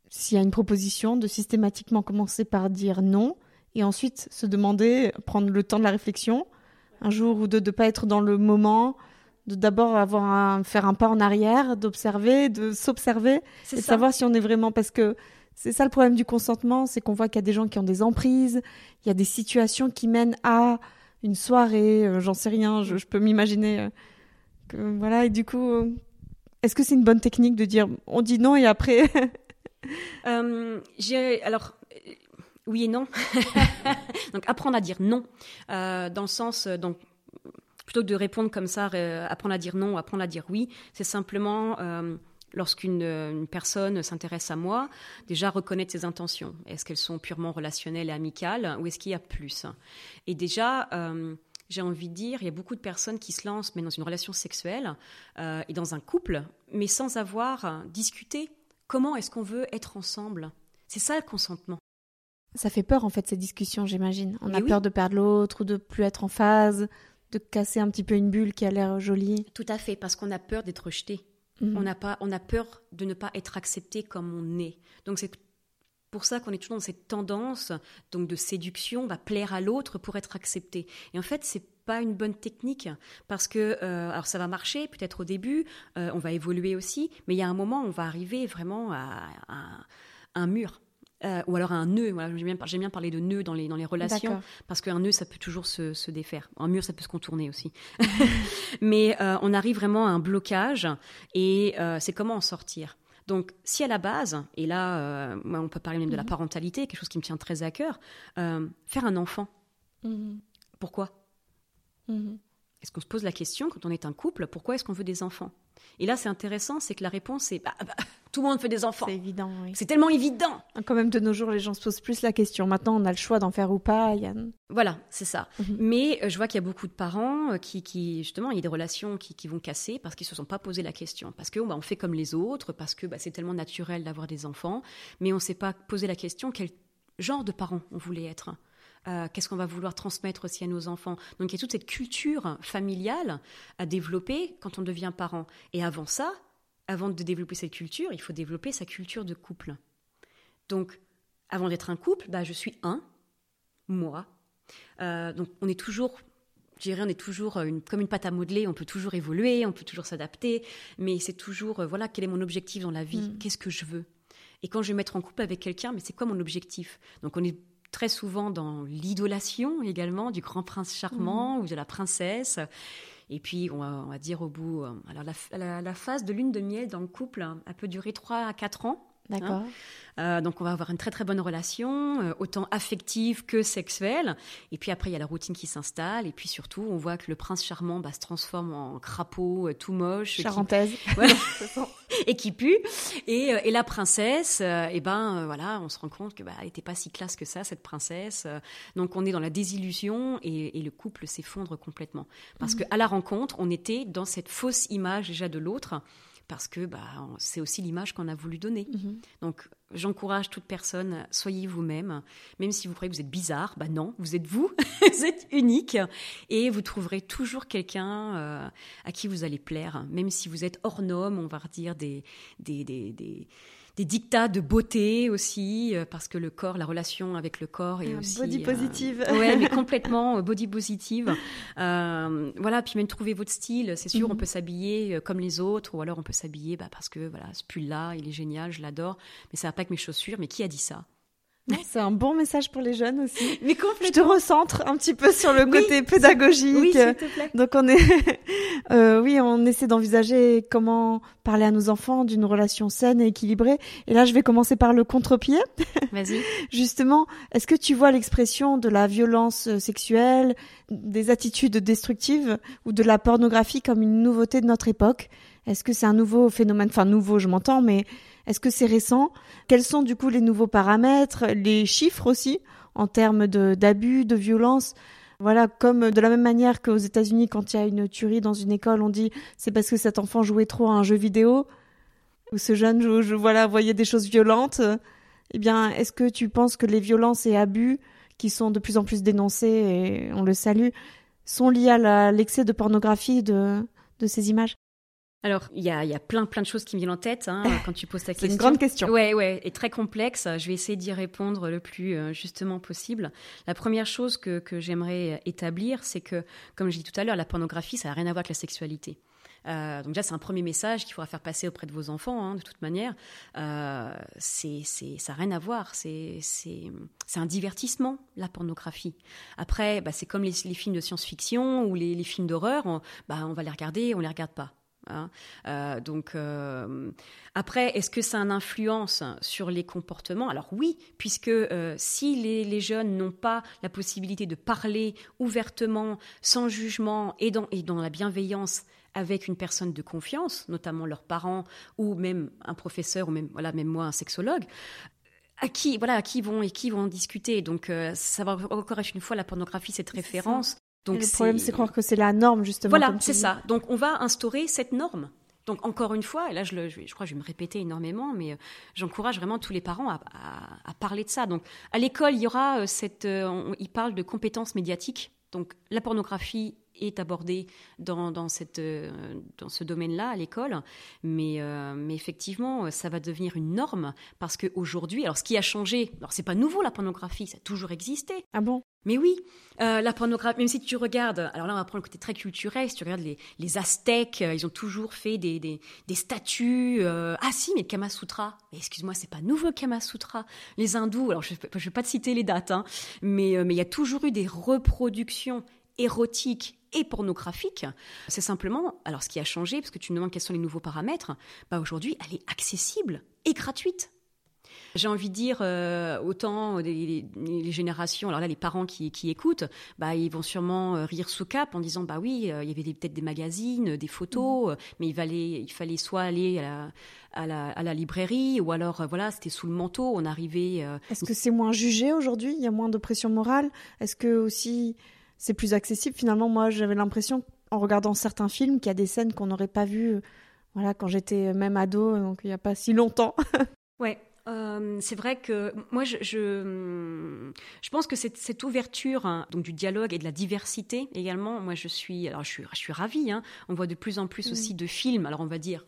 s'il y a une proposition, de systématiquement commencer par dire non et ensuite se demander, prendre le temps de la réflexion, un jour ou deux, de ne pas être dans le moment, de d'abord avoir faire un pas en arrière, d'observer, de s'observer et de savoir si on est vraiment parce que c'est ça le problème du consentement, c'est qu'on voit qu'il y a des gens qui ont des emprises, il y a des situations qui mènent à une soirée, euh, j'en sais rien, je, peux m'imaginer euh, que voilà et du coup, euh, est-ce que c'est une bonne technique de dire on dit non et après alors oui et non. donc apprendre à dire non dans le sens donc plutôt que de répondre comme ça, apprendre à dire non, apprendre à dire oui, c'est simplement lorsqu'une euh, personne s'intéresse à moi, déjà reconnaître ses intentions. Est-ce qu'elles sont purement relationnelles et amicales ou est-ce qu'il y a plus? Et déjà, euh, j'ai envie de dire, il y a beaucoup de personnes qui se lancent mais dans une relation sexuelle euh, et dans un couple, mais sans avoir discuté comment est-ce qu'on veut être ensemble. C'est ça le consentement. Ça fait peur en fait ces discussions, j'imagine. On a peur de perdre l'autre ou de plus être en phase, de casser un petit peu une bulle qui a l'air jolie. Tout à fait, parce qu'on a peur d'être rejeté. Mhm. On, n'a pas, on a peur de ne pas être accepté comme on est. Donc c'est pour ça qu'on est toujours dans cette tendance donc de séduction, va plaire à l'autre pour être accepté. Et en fait, c'est pas une bonne technique parce que euh, alors ça va marcher peut-être au début, euh, on va évoluer aussi, mais il y a un moment où on va arriver vraiment à, un mur. Euh, ou alors un nœud. Voilà, j'aime, bien, bien, parler de nœud dans les, dans les relations, parce qu'un nœud, ça peut toujours se, se, défaire. Un mur, ça peut se contourner aussi. Mais euh, on arrive vraiment à un blocage, et euh, c'est comment en sortir. Donc, si à la base, et là, on peut parler même de la mhm. parentalité, quelque chose qui me tient très à cœur, faire un enfant. Mhm. Pourquoi? Mhm. Est-ce qu'on se pose la question, quand on est un couple, pourquoi est-ce qu'on veut des enfants? Et là, c'est intéressant, c'est que la réponse est bah, bah, tout le monde veut des enfants. C'est évident. Oui. C'est tellement évident. Quand même, de nos jours, les gens se posent plus la question. Maintenant, on a le choix d'en faire ou pas. Voilà, c'est ça. Mhm. Mais euh, je vois qu'il y a beaucoup de parents euh, qui, justement, il y a des relations qui, vont casser parce qu'ils se sont pas posé la question. Parce qu'on bah, on fait comme les autres, parce que bah, c'est tellement naturel d'avoir des enfants, mais on ne s'est pas posé la question quel genre de parents on voulait être. Euh, qu'est-ce qu'on va vouloir transmettre aussi à nos enfants? Donc il y a toute cette culture familiale à développer quand on devient parent. Et avant ça, avant de développer cette culture, il faut développer sa culture de couple. Donc avant d'être un couple, bah, je suis un, moi. Euh, donc on est toujours je dirais, on est toujours une, comme une pâte à modeler, on peut toujours évoluer, on peut toujours s'adapter, mais c'est toujours, euh, voilà, quel est mon objectif dans la vie, mm. qu'est-ce que je veux? Et quand je vais mettre en couple avec quelqu'un, mais c'est quoi mon objectif? Donc on est très souvent dans l'idolation également du grand prince charmant mmh. ou de la princesse. Et puis, on va, dire au bout, euh, alors la, phase de lune de miel dans le couple, hein, elle peut durer 3 à 4 ans. D'accord. Hein. Euh, donc on va avoir une très très bonne relation, euh, autant affective que sexuelle. Et puis après il y a la routine qui s'installe. Et puis surtout on voit que le prince charmant bah, se transforme en crapaud euh, tout moche, charentaise, et qui pue. Et, la princesse, et ben voilà, on se rend compte que bah, elle n'était pas si classe que ça cette princesse. donc on est dans la désillusion et, le couple s'effondre complètement parce mmh. qu'à la rencontre on était dans cette fausse image déjà de l'autre parce que bah, c'est aussi l'image qu'on a voulu donner. Mhm. Donc j'encourage toute personne, soyez vous-même, même si vous croyez que vous êtes bizarre, bah non, vous êtes vous, vous êtes unique, et vous trouverez toujours quelqu'un euh, à qui vous allez plaire, même si vous êtes hors norme, on va dire des, des, des, des des dictats de beauté aussi, euh, parce que le corps, la relation avec le corps est ah, aussi body euh, positive. ouais, mais complètement euh, body positive. voilà, puis même trouver votre style. C'est sûr, on mhm. peut s'habiller comme les autres, ou alors on peut s'habiller bah, parce que voilà, ce pull-là, il est génial, je l'adore, mais ça va pas avec mes chaussures. Mais qui a dit ça? C'est un bon message pour les jeunes aussi. Mais complètement. Je te recentre un petit peu sur le côté pédagogique. Oui, s'il te plaît. Donc on est, euh, oui, on essaie d'envisager comment parler à nos enfants d'une relation saine et équilibrée. Et là, je vais commencer par le contre-pied. Vas-y. Justement, est-ce que tu vois l'expression de la violence sexuelle, des attitudes destructives ou de la pornographie comme une nouveauté de notre époque? Est-ce que c'est un nouveau phénomène? Enfin, nouveau, je m'entends, mais est-ce que c'est récent? Quels sont du coup les nouveaux paramètres, les chiffres aussi en termes d'abus, de, violence? Voilà, comme de la même manière qu'aux États-Unis, quand il y a une tuerie dans une école, on dit c'est parce que cet enfant jouait trop à un jeu vidéo ou ce jeune je, voilà voyait des choses violentes. Eh bien, est-ce que tu penses que les violences et abus qui sont de plus en plus dénoncés et on le salue sont liés à l'excès de pornographie de, de ces images? Alors, il y a, y a, plein, plein de choses qui me viennent en tête hein, quand tu poses ta question. C'est une grande question. Ouais, ouais, et très complexe. Je vais essayer d'y répondre le plus euh, justement possible. La première chose que, que j'aimerais établir, c'est que, comme je dit tout à l'heure, la pornographie, ça n'a rien à voir avec la sexualité. Euh, donc déjà, c'est un premier message qu'il faudra faire passer auprès de vos enfants, hein, de toute manière. Euh, c'est, ça n'a rien à voir. C'est, c'est, c'est un divertissement, la pornographie. Après, bah, c'est comme les, les, films de science-fiction ou les, les films d'horreur. On, bah, on va les regarder, on les regarde pas. Hein. Euh, donc euh, après, est-ce que ça a une influence sur les comportements? Alors oui, puisque euh, si les, jeunes n'ont pas la possibilité de parler ouvertement, sans jugement et dans, et dans la bienveillance avec une personne de confiance, notamment leurs parents ou même un professeur ou même voilà même moi un sexologue, à qui voilà à qui vont et qui vont discuter? Donc ça va encore une fois la pornographie cette référence donc le problème, c'est croire que c'est la norme, justement. Voilà, c'est ça. Donc, on va instaurer cette norme. Donc, encore une fois, et là, je, le, je, crois que je vais me répéter énormément, mais euh, j'encourage vraiment tous les parents à, à, parler de ça. Donc, à l'école, il y aura euh, cette. Euh, il parle de compétences médiatiques. Donc, la pornographie est abordé dans, cette, euh, dans ce domaine-là à l'école. Mais, euh, mais effectivement, ça va devenir une norme parce qu'aujourd'hui, alors ce qui a changé, alors c'est pas nouveau la pornographie, ça a toujours existé. Ah bon? Mais oui, euh, la pornographie, même si tu regardes, alors là on va prendre le côté très culturel, si tu regardes les, les Aztèques, ils ont toujours fait des, des, des statues. ah si, mais le Kama Sutra, excuse-moi, c'est pas nouveau le Kama Sutra. Les hindous, alors je ne vais pas te citer les dates, hein, mais mais il y a toujours eu des reproductions érotiques et pornographique. C'est simplement, alors ce qui a changé, parce que tu me demandes quels sont les nouveaux paramètres, bah aujourd'hui, elle est accessible et gratuite. J'ai envie de dire, euh, autant les, générations, alors là, les parents qui, écoutent, bah, ils vont sûrement euh, rire sous cap en disant, bah oui, euh, il y avait peut-être des magazines, des photos, mmh. mais il fallait, il fallait soit aller à la, à la, librairie, ou alors, voilà, c'était sous le manteau, on arrivait... Est-ce que c'est moins jugé aujourd'hui? Il y a moins de pression morale? Est-ce que aussi c'est plus accessible. Finalement, moi, j'avais l'impression, en regardant certains films, qu'il y a des scènes qu'on n'aurait pas vues voilà, quand j'étais même ado, donc il n'y a pas si longtemps. ouais. Euh, c'est vrai que moi, je, je, pense que cette, cette ouverture hein, donc du dialogue et de la diversité également, moi, je suis, alors je suis, je suis ravie. Hein. on voit de plus en plus aussi de films, alors on va dire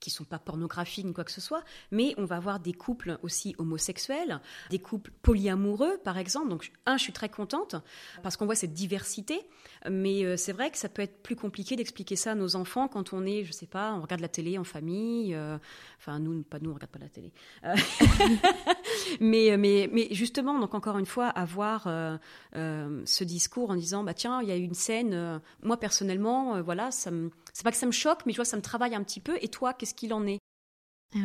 qui sont pas pornographiques ni quoi que ce soit, mais on va avoir des couples aussi homosexuels, des couples polyamoureux par exemple. Donc un, je suis très contente parce qu'on voit cette diversité, mais euh, c'est vrai que ça peut être plus compliqué d'expliquer ça à nos enfants quand on est, je sais pas, on regarde la télé en famille. Euh, enfin nous, pas nous, on regarde pas la télé. Euh, mais mais mais justement, donc encore une fois, avoir ce discours en disant bah tiens, il y a une scène. moi personnellement, voilà, ça me c'est pas que ça me choque, mais je vois, ça me travaille un petit peu. Et toi, qu'est-ce qu'il en est? Ah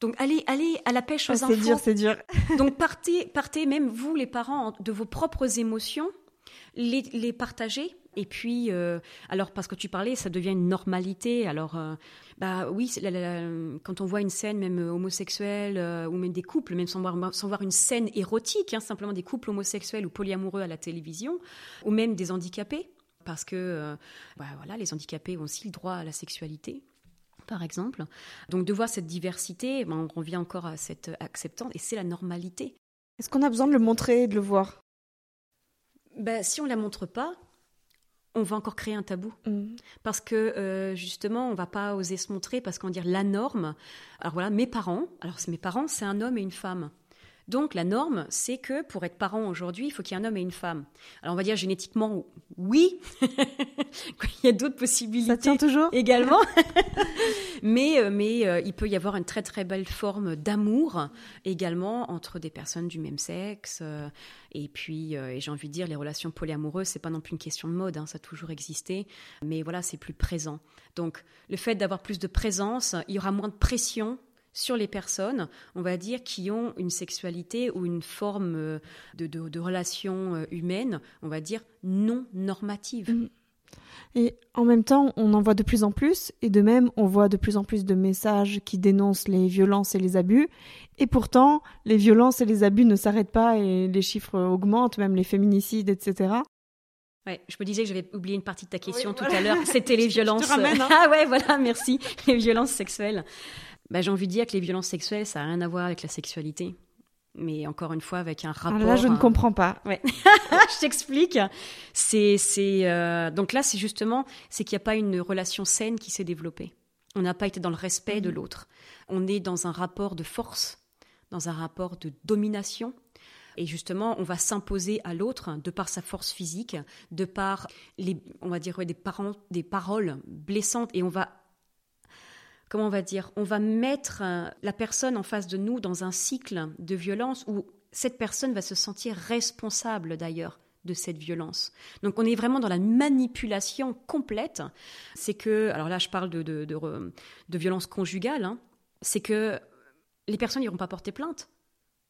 Donc allez, allez à la pêche aux ah, C'est dur, c'est dur. Donc partez, partez même vous, les parents, de vos propres émotions, les, les partager. Et puis, euh, alors parce que tu parlais, ça devient une normalité. Alors, euh, bah oui, quand on voit une scène même homosexuelle euh, ou même des couples, même sans voir, sans voir une scène érotique, hein, simplement des couples homosexuels ou polyamoureux à la télévision, ou même des handicapés, parce que euh, bah, voilà, les handicapés ont aussi le droit à la sexualité par exemple. Donc de voir cette diversité, ben, on revient encore à cette acceptance, et c'est la normalité. Est-ce qu'on a besoin de le montrer et de le voir? Ben, Si on ne la montre pas, on va encore créer un tabou. Mm. Parce que euh, justement, on va pas oser se montrer, parce qu'on va dire la norme. Alors voilà, mes parents, alors mes parents, c'est un homme et une femme. Donc la norme, c'est que pour être parent aujourd'hui, il faut qu'il y ait un homme et une femme. Alors on va dire génétiquement, oui. il y a d'autres possibilités. Ça tient toujours également. mais euh, mais euh, il peut y avoir une très très belle forme d'amour également entre des personnes du même sexe. Euh, et puis, j'ai envie de dire, les relations polyamoureuses, c'est pas non plus une question de mode, hein, ça a toujours existé. Mais voilà, c'est plus présent. Donc le fait d'avoir plus de présence, il y aura moins de pression sur les personnes, on va dire, qui ont une sexualité ou une forme euh, de, relation euh, humaine, on va dire, non normative. Mm. Et en même temps, on en voit de plus en plus, et de même, on voit de plus en plus de messages qui dénoncent les violences et les abus, et pourtant, les violences et les abus ne s'arrêtent pas, et les chiffres augmentent, même les féminicides, etc. Ouais, je me disais que j'avais oublié une partie de ta question tout à l'heure. C'était les violences. Hein. ah ouais, voilà, merci. Les violences sexuelles. Bah, j'ai envie de dire que les violences sexuelles, ça n'a rien à voir avec la sexualité. Mais encore une fois, avec un rapport. là, je ne comprends pas. Ouais. je t'explique. C'est, c'est, euh, Donc là, c'est justement, c'est qu'il n'y a pas une relation saine qui s'est développée. On n'a pas été dans le respect de mhm. l'autre. On est dans un rapport de force, dans un rapport de domination. Et justement, on va s'imposer à l'autre de par sa force physique, de par les, on va dire, des, parents, des paroles blessantes, et on va comment on va dire, on va mettre euh, la personne en face de nous dans un cycle de violence où cette personne va se sentir responsable d'ailleurs de cette violence. Donc on est vraiment dans la manipulation complète. C'est que, alors là je parle de, de, violence conjugale, hein. c'est que les personnes n'iront pas porter plainte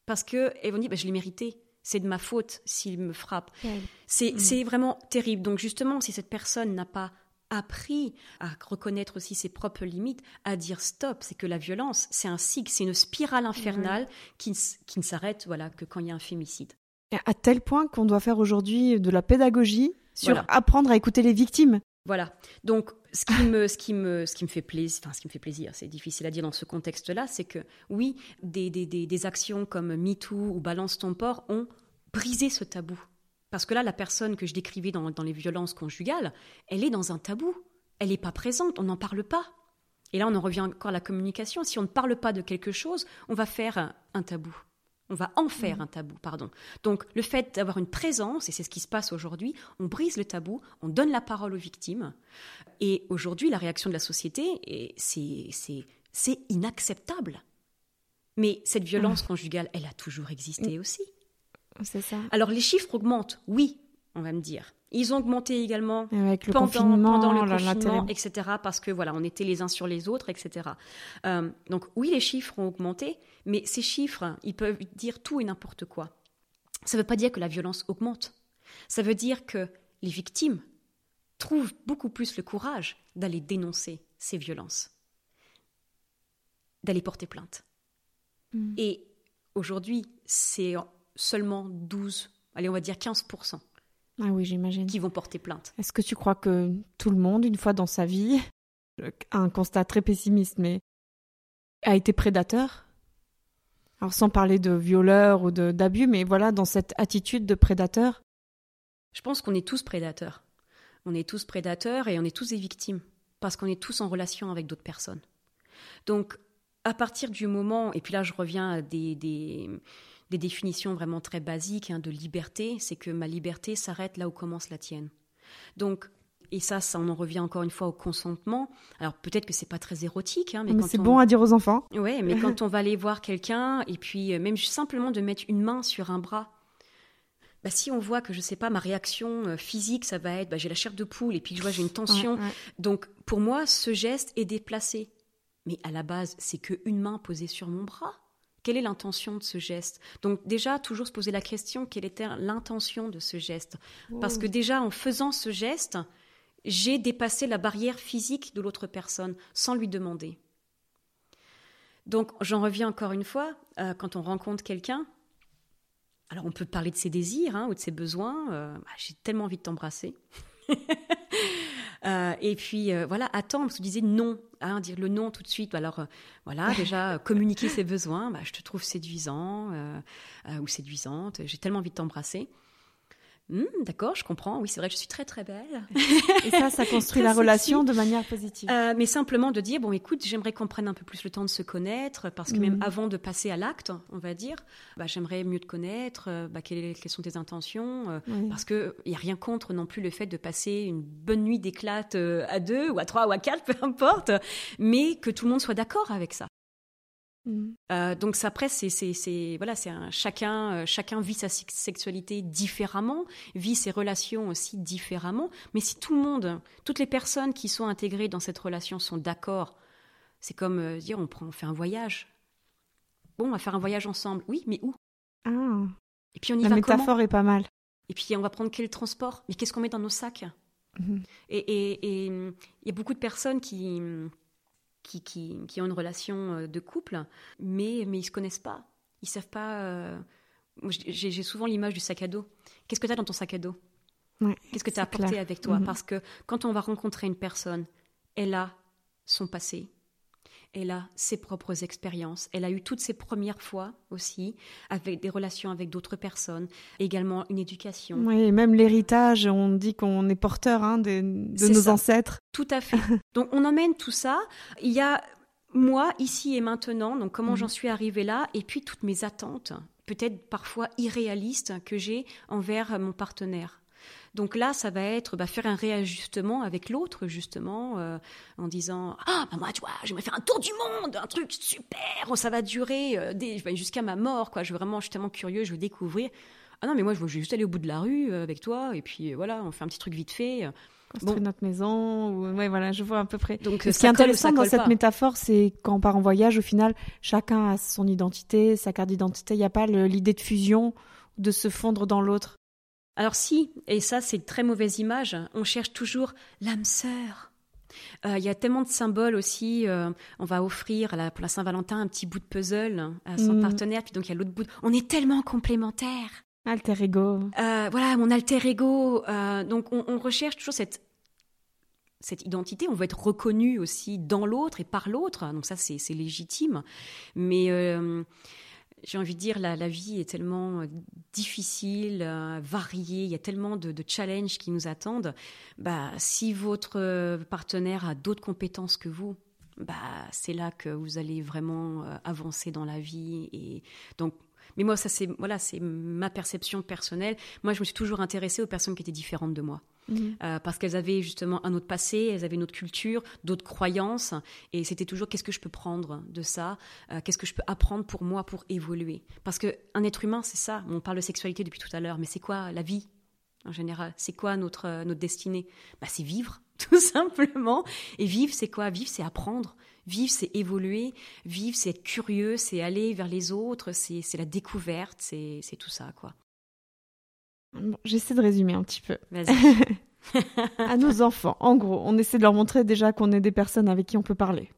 parce qu'elles vont dire bah, je l'ai mérité, c'est de ma faute s'il me frappe. Mm. C'est vraiment terrible. Donc justement, si cette personne n'a pas appris à reconnaître aussi ses propres limites, à dire stop, c'est que la violence, c'est un cycle, c'est une spirale infernale qui, ne s'arrête voilà, que quand il y a un fémicide. À tel point qu'on doit faire aujourd'hui de la pédagogie sur apprendre à écouter les victimes. Voilà. Donc, ce qui me, ce qui me, ce qui me fait plaisir, enfin, ce qui me fait plaisir, c'est difficile à dire dans ce contexte-là, c'est que oui, des, des, des, des actions comme MeToo ou Balance ton port ont brisé ce tabou Parce que là, la personne que je décrivais dans, les violences conjugales, elle est dans un tabou. Elle n'est pas présente, on n'en parle pas. Et là, on en revient encore à la communication. Si on ne parle pas de quelque chose, on va faire un tabou. On va en faire mmh. un tabou, pardon. Donc le fait d'avoir une présence, et c'est ce qui se passe aujourd'hui, on brise le tabou, on donne la parole aux victimes. Et aujourd'hui, la réaction de la société, c'est inacceptable. Mais cette violence mmh. conjugale, elle a toujours existé mmh. aussi. C'est ça. Alors les chiffres augmentent, oui, on va me dire. Ils ont augmenté également Avec le pendant, confinement, pendant le confinement, etc. Parce que voilà, on était les uns sur les autres, etc. Euh, donc oui, les chiffres ont augmenté, mais ces chiffres, ils peuvent dire tout et n'importe quoi. Ça ne veut pas dire que la violence augmente. Ça veut dire que les victimes trouvent beaucoup plus le courage d'aller dénoncer ces violences, d'aller porter plainte. Mm. Et aujourd'hui, c'est seulement 12, allez, on va dire 15% ah oui, j'imagine. Qui vont porter plainte. Est-ce que tu crois que tout le monde, une fois dans sa vie, un constat très pessimiste, mais a été prédateur? Alors sans parler de violeur ou d'abus, mais voilà, dans cette attitude de prédateur Je pense qu'on est tous prédateurs. On est tous prédateurs et on est tous des victimes, parce qu'on est tous en relation avec d'autres personnes. Donc, à partir du moment, et puis là je reviens à des, des des définitions vraiment très basiques hein, de liberté, c'est que ma liberté s'arrête là où commence la tienne. Donc, et ça, ça, on en revient encore une fois au consentement. Alors peut-être que c'est pas très érotique, hein, mais, c'est bon à dire aux enfants. Ouais, mais quand on va aller voir quelqu'un et puis euh, même simplement de mettre une main sur un bras, bah, si on voit que je sais pas ma réaction euh, physique, ça va être bah, j'ai la chair de poule et puis je vois j'ai une tension. Donc pour moi, ce geste est déplacé. Mais à la base, c'est que une main posée sur mon bras. Quelle est l'intention de ce geste? Donc déjà, toujours se poser la question, quelle était l'intention de ce geste? Parce que déjà, en faisant ce geste, j'ai dépassé la barrière physique de l'autre personne sans lui demander. Donc j'en reviens encore une fois, euh, quand on rencontre quelqu'un, alors on peut parler de ses désirs hein, ou de ses besoins, euh, bah, j'ai tellement envie de t'embrasser. Euh, et puis euh, voilà, attendre, parce que disais non, hein, dire le non tout de suite. Alors euh, voilà, déjà communiquer ses besoins. Bah, je te trouve séduisant ou séduisante. J'ai tellement envie de t'embrasser. Hmm, d'accord, je comprends. Oui, c'est vrai que je suis très très belle. Et ça, ça construit la relation de manière positive. Euh, mais simplement de dire bon, écoute, j'aimerais qu'on prenne un peu plus le temps de se connaître, parce que même mhm. avant de passer à l'acte, on va dire, bah, j'aimerais mieux te connaître. Euh, bah, quelles, sont tes intentions euh, Parce que il y a rien contre non plus le fait de passer une bonne nuit d'éclate à deux ou à trois ou à quatre, peu importe, mais que tout le monde soit d'accord avec ça. Mm. Euh, donc après, c'est voilà, c'est chacun euh, chacun vit sa sexualité différemment, vit ses relations aussi différemment. Mais si tout le monde, toutes les personnes qui sont intégrées dans cette relation sont d'accord, c'est comme euh, dire on prend, on fait un voyage. Bon, on va faire un voyage ensemble. Oui, mais où? Ah. Et puis on y La va métaphore est pas mal. Et puis on va prendre quel transport? Mais qu'est-ce qu'on met dans nos sacs? Mm-hmm. Et il y a beaucoup de personnes qui qui, qui, ont une relation euh, de couple, mais, mais ils ne se connaissent pas. Ils savent pas. Euh, j'ai souvent l'image du sac à dos. Qu'est-ce que tu as dans ton sac à dos? Qu'est-ce que tu as apporté avec toi? Mhm. Parce que quand on va rencontrer une personne, elle a son passé, elle a ses propres expériences, elle a eu toutes ses premières fois aussi, avec des relations avec d'autres personnes, également une éducation. Oui, même l'héritage, on dit qu'on est porteur hein, de, nos ancêtres. Tout à fait. donc on emmène tout ça. Il y a moi, ici et maintenant, donc comment mhm. j'en suis arrivée là, et puis toutes mes attentes, peut-être parfois irréalistes, que j'ai envers mon partenaire. Donc là, ça va être bah, faire un réajustement avec l'autre, justement, euh, en disant Ah, bah moi, tu vois, je vais faire un tour du monde, un truc super, oh, ça va durer euh, jusqu'à ma mort, quoi. Je veux vraiment, je suis tellement curieux, je veux découvrir. Ah non, mais moi, je veux juste aller au bout de la rue euh, avec toi, et puis voilà, on fait un petit truc vite fait. Construire notre maison, ou... ouais, voilà, je vois à peu près. Donc, ce qui est intéressant dans cette métaphore, c'est quand on part en voyage, au final, chacun a son identité, sa carte d'identité. Il n'y a pas l'idée de fusion, de se fondre dans l'autre. Alors si, et ça c'est une très mauvaise image, on cherche toujours l'âme sœur. Euh, il y a tellement de symboles aussi. Euh, on va offrir à la, pour la Saint-Valentin un petit bout de puzzle à son mm. partenaire, puis donc il y a l'autre bout. On est tellement complémentaires. Alter ego. Euh, voilà, mon alter ego. donc on, recherche toujours cette cette identité, on veut être reconnu aussi dans l'autre et par l'autre, donc ça c'est légitime. Mais j'ai envie de dire, la, vie est tellement euh, difficile, euh, variée, il y a tellement de, de, challenges qui nous attendent. Bah, si votre euh, partenaire a d'autres compétences que vous, bah, c'est là que vous allez vraiment avancer dans la vie. Et donc, mais moi, ça c'est voilà, c'est ma perception personnelle. Moi, je me suis toujours intéressée aux personnes qui étaient différentes de moi. Mhm. Euh, parce qu'elles avaient justement un autre passé, elles avaient une autre culture, d'autres croyances, et c'était toujours qu'est-ce que je peux prendre de ça, euh, qu'est-ce que je peux apprendre pour moi pour évoluer? Parce qu'un être humain, c'est ça. On parle de sexualité depuis tout à l'heure, mais c'est quoi la vie en général? C'est quoi notre euh, notre destinée? Bah, c'est vivre, tout simplement. Et vivre, c'est quoi? Vivre, c'est apprendre. Vivre, c'est évoluer. Vivre, c'est être curieux, c'est aller vers les autres, c'est la découverte, c'est tout ça, quoi. J'essaie de résumer un petit peu. à nos enfants, en gros, on essaie de leur montrer déjà qu'on est des personnes avec qui on peut parler.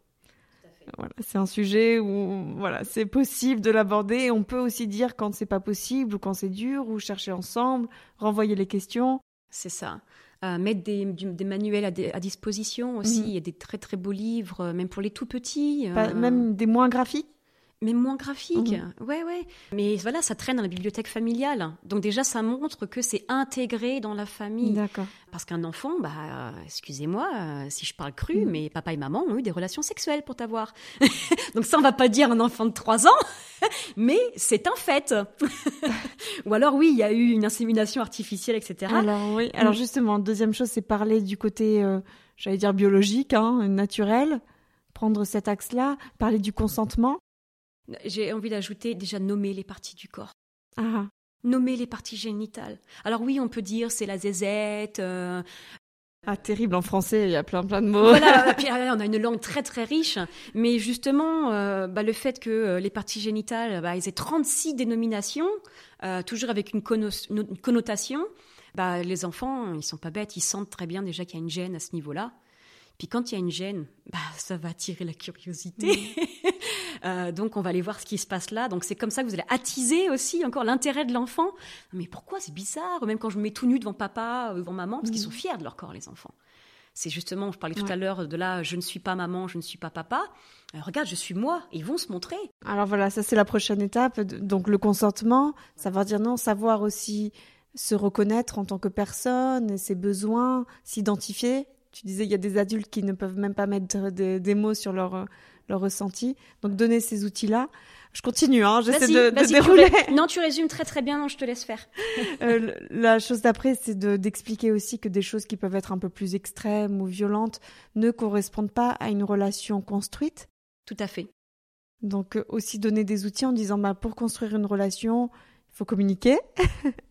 Voilà, c'est un sujet où voilà, c'est possible de l'aborder. On peut aussi dire quand c'est pas possible ou quand c'est dur ou chercher ensemble, renvoyer les questions. C'est ça. Euh, mettre des, des manuels à, disposition aussi. Mhm. Il y a des très très beaux livres, même pour les tout petits. Euh. Même des moins graphiques mais moins graphique. Mmh. Ouais, ouais. Mais voilà, ça traîne dans la bibliothèque familiale. Donc déjà, ça montre que c'est intégré dans la famille. D'accord. Parce qu'un enfant, bah, excusez-moi, euh, si je parle cru, mmh. mais papa et maman ont eu des relations sexuelles pour t'avoir. Donc ça, on va pas dire un enfant de 3 ans, mais c'est un fait. Ou alors oui, il y a eu une insémination artificielle, etc. Alors oui. Alors mmh. justement, deuxième chose, c'est parler du côté, euh, j'allais dire biologique, hein, naturel. Prendre cet axe-là, parler du consentement. J'ai envie d'ajouter déjà nommer les parties du corps. Ah. Nommer les parties génitales. Alors oui, on peut dire c'est la zézette. Euh, ah, terrible, en français, il y a plein plein de mots. Voilà, puis, ah, on a une langue très très riche, mais justement, euh, bah, le fait que euh, les parties génitales, bah, ils aient 36 dénominations, toujours avec une, une connotation, bah, les enfants, ils sont pas bêtes, ils sentent très bien déjà qu'il y a une gêne à ce niveau-là. Puis quand il y a une gêne, bah, ça va attirer la curiosité. Euh, donc on va aller voir ce qui se passe là. Donc c'est comme ça que vous allez attiser aussi encore l'intérêt de l'enfant. Mais pourquoi? C'est bizarre Même quand je me mets tout nu devant papa, devant maman, parce qu'ils sont fiers de leur corps, les enfants. C'est justement, je parlais tout à l'heure de là, je ne suis pas maman, je ne suis pas papa. Euh, regarde, je suis moi. ils vont se montrer. Alors voilà, ça c'est la prochaine étape. Donc le consentement, veut dire non, savoir aussi se reconnaître en tant que personne ses besoins, s'identifier tu disais, il y a des adultes qui ne peuvent même pas mettre des, mots sur leur, leur ressenti. Donc, donner ces outils-là. Je continue, hein, j'essaie de, dérouler. non, tu résumes très très bien, je te laisse faire. Euh, la chose d'après, c'est d'expliquer aussi que des choses qui peuvent être un peu plus extrêmes ou violentes ne correspondent pas à une relation construite. Tout à fait. Donc euh, aussi donner des outils en disant bah, pour construire une relation, il faut communiquer.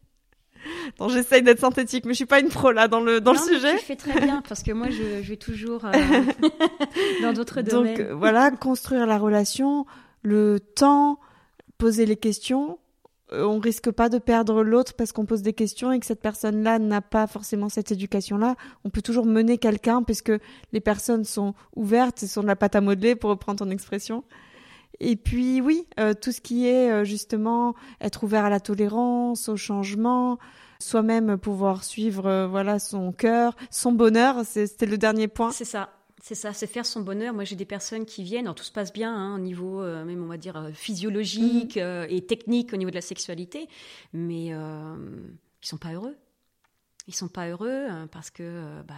Donc j'essaye d'être synthétique, mais je suis pas une pro là dans le dans le sujet. Tu fais très bien parce que moi je, vais toujours euh, dans d'autres domaines. Donc euh, voilà, construire la relation, le temps, poser les questions. Euh, on risque pas de perdre l'autre parce qu'on pose des questions et que cette personne-là n'a pas forcément cette éducation-là. On peut toujours mener quelqu'un puisque les personnes sont ouvertes sont de la pâte à modeler pour reprendre ton expression. Et puis oui, euh, tout ce qui est euh, justement être ouvert à la tolérance, au changement, soi-même pouvoir suivre euh, voilà son cœur, son bonheur, c'était le dernier point. C'est ça. C'est ça, c'est faire son bonheur. Moi, j'ai des personnes qui viennent, alors tout se passe bien hein, au niveau, même on va dire, physiologique mm. et technique au niveau de la sexualité, mais ils sont pas heureux ils sont pas heureux hein, parce que euh, bah,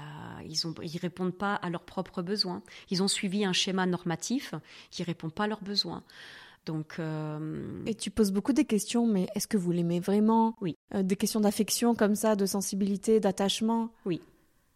ils ont ils répondent pas à leurs propres besoins. Ils ont suivi un schéma normatif qui répond pas à leurs besoins. Donc, euh, Et tu poses beaucoup des questions, mais est-ce que vous l'aimez vraiment? Oui. Euh, des questions d'affection comme ça, de sensibilité, d'attachement? Oui.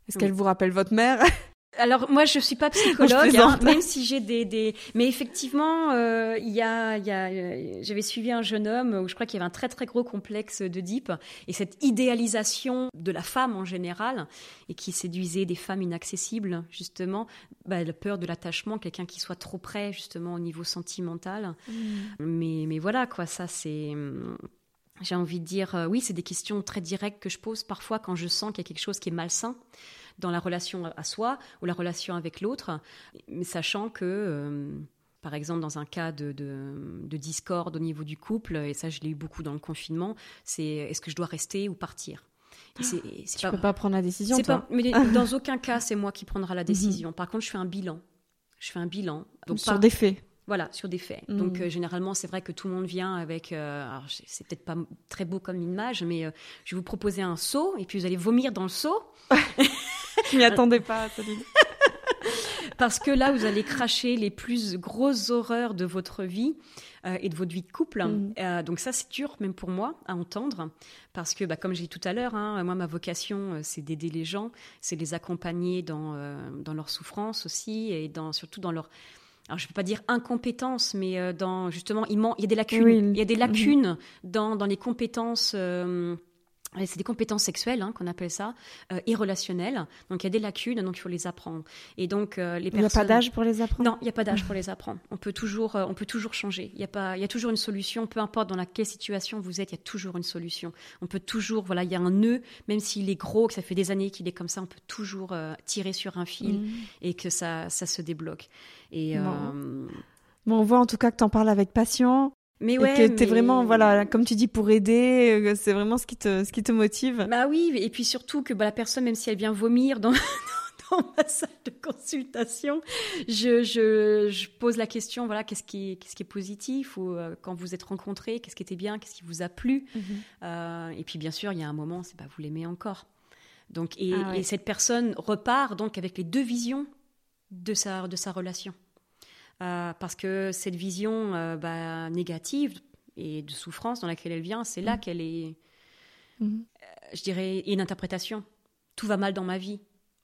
Est-ce qu'elle vous rappelle votre mère? alors moi je suis pas psychologue, hein, même si j'ai des, des, mais effectivement euh, il y a, y a euh, j'avais suivi un jeune homme où je crois qu'il y avait un très très gros complexe de deep et cette idéalisation de la femme en général et qui séduisait des femmes inaccessibles justement, bah, la peur de l'attachement, quelqu'un qui soit trop près justement au niveau sentimental. Mm. Mais mais voilà quoi, ça c'est j'ai envie de dire euh, oui c'est des questions très directes que je pose parfois quand je sens qu'il y a quelque chose qui est malsain dans la relation à soi ou la relation avec l'autre, mais sachant que, euh, par exemple, dans un cas de, de, discorde au niveau du couple, et ça je l'ai eu beaucoup dans le confinement, c'est est-ce que je dois rester ou partir? Tu ne peux pas prendre la décision. Toi. mais dans aucun cas, c'est moi qui prendra la décision. Par contre, je fais un bilan. Je fais un bilan. Donc, sur des faits. Voilà, sur des faits. Mhm. Donc euh, généralement, c'est vrai que tout le monde vient avec. euh, alors c'est c'est peut-être pas très beau comme image, mais euh, je vais vous proposer un seau et puis vous allez vomir dans le seau Je m'y attendais pas, Céline. parce que là, vous allez cracher les plus grosses horreurs de votre vie euh, et de votre vie de couple. Mhm. Euh, donc ça, c'est dur même pour moi à entendre parce que, bah, comme j'ai dit tout à l'heure, hein, moi, ma vocation, euh, c'est d'aider les gens, c'est les accompagner dans euh, dans leur souffrance aussi et dans surtout dans leur alors je ne peux pas dire incompétence, mais dans justement il, man- il y a des lacunes. Oui. Il y a des lacunes dans, dans les compétences. euh, c'est des compétences sexuelles hein, qu'on appelle ça euh, et relationnelles. Donc il y a des lacunes, donc il faut les apprendre. Et donc euh, les Il n'y a personnes. pas d'âge pour les apprendre Non, il n'y a pas d'âge pour les apprendre. On peut toujours, euh, on peut toujours changer. Il y a pas, il y a toujours une solution. Peu importe dans laquelle situation vous êtes, il y a toujours une solution. On peut toujours, voilà, il y a un nœud, même s'il est gros, que ça fait des années qu'il est comme ça, on peut toujours euh, tirer sur un fil Mhm. et que ça, ça se débloque. Et Bon. Bon, on voit en tout cas que tu en parles avec passion mais et ouais, que tu es mais- vraiment, voilà, comme tu dis, pour aider, euh, c'est vraiment ce qui te, ce qui te motive. Bah oui, et puis surtout que bah, la personne, même si elle vient vomir dans, dans ma salle de consultation, je, je, je pose la question, voilà, qu'est-ce qui, est- qu'est-ce qui est positif ou euh, quand vous êtes rencontrés, qu'est-ce qui était bien, qu'est-ce qui vous a plu. Euh, et puis bien sûr, il y a un moment, c'est bah, vous l'aimez encore. Donc, et, Ah ouais. et cette personne repart donc avec les deux visions de sa, de sa relation. Euh, parce que cette vision euh, bah, négative et de souffrance dans laquelle elle vient, c'est là Mhm. qu'elle est, Mhm. je dirais, une interprétation. Tout va mal dans ma vie.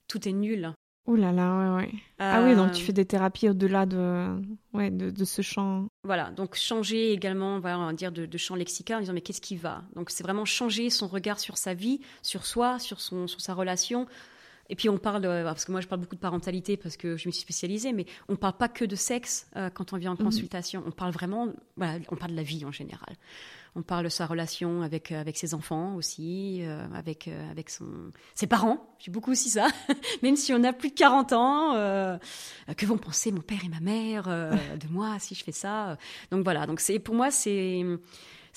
Tout est nul. Ouh là là, ouais, ouais. Ah oui, donc Euh, tu fais des thérapies au-delà de, ouais, de, de ce champ. Voilà, donc changer également, voilà, on va dire de, de champ lexical en disant mais qu'est-ce qui va? Donc c'est vraiment changer son regard sur sa vie, sur soi, sur, son, sur sa relation. Et puis on parle, de- parce que moi je parle beaucoup de parentalité parce que je me suis spécialisée, mais on ne parle pas que de sexe euh, quand on vient en Mhm. consultation. On parle vraiment, voilà, on parle de la vie en général. On parle de sa relation avec, euh, avec ses enfants aussi, euh, avec, euh, avec son, ses parents. J'ai beaucoup aussi ça. Même si on a plus de 40 ans, euh, que vont penser mon père et ma mère euh, de moi si je fais ça Donc voilà, donc pour moi c'est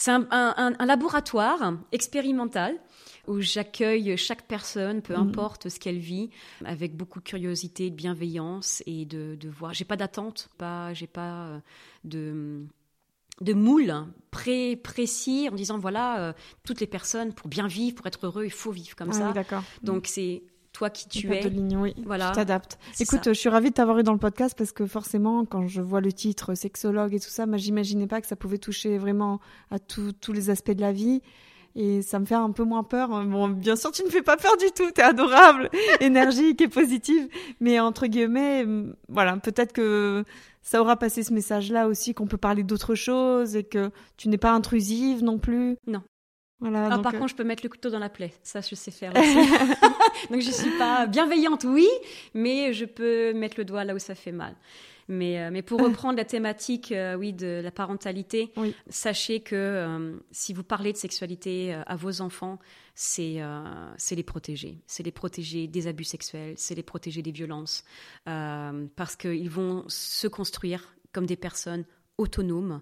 un laboratoire expérimental où j'accueille chaque personne, peu Mhm. importe ce qu'elle vit, avec beaucoup de curiosité, de bienveillance et de, de voir. J'ai pas d'attente, pas, j'ai pas euh, de de moule pré précis en disant voilà euh, toutes les personnes pour bien vivre, pour être heureux, il faut vivre comme ah ça. oui, d'accord. Donc c'est toi qui tu es. ligne, oui. Voilà. Tu t'adaptes. Écoute, ça. euh, je suis ravie de t'avoir eu dans le podcast parce que forcément, quand je vois le titre sexologue et tout ça, moi, j'imaginais pas que ça pouvait toucher vraiment à tous les aspects de la vie. Et ça me fait un peu moins peur. Bon, bien sûr, tu ne fais pas peur du tout. T'es adorable, énergique et positive. Mais entre guillemets, voilà, peut-être que ça aura passé ce message-là aussi, qu'on peut parler d'autres choses et que tu n'es pas intrusive non plus. Non. Voilà. Ah, donc, par euh, contre, je peux mettre le couteau dans la plaie. Ça, je sais faire. Donc, je suis pas bienveillante, oui, mais je peux mettre le doigt là où ça fait mal. Mais, euh, mais pour reprendre la thématique, euh, oui, de la parentalité, Oui. sachez que euh, si vous parlez de sexualité à vos enfants, c'est les protéger. C'est les protéger des abus sexuels, c'est les protéger des violences, parce qu'ils vont se construire comme des personnes autonomes,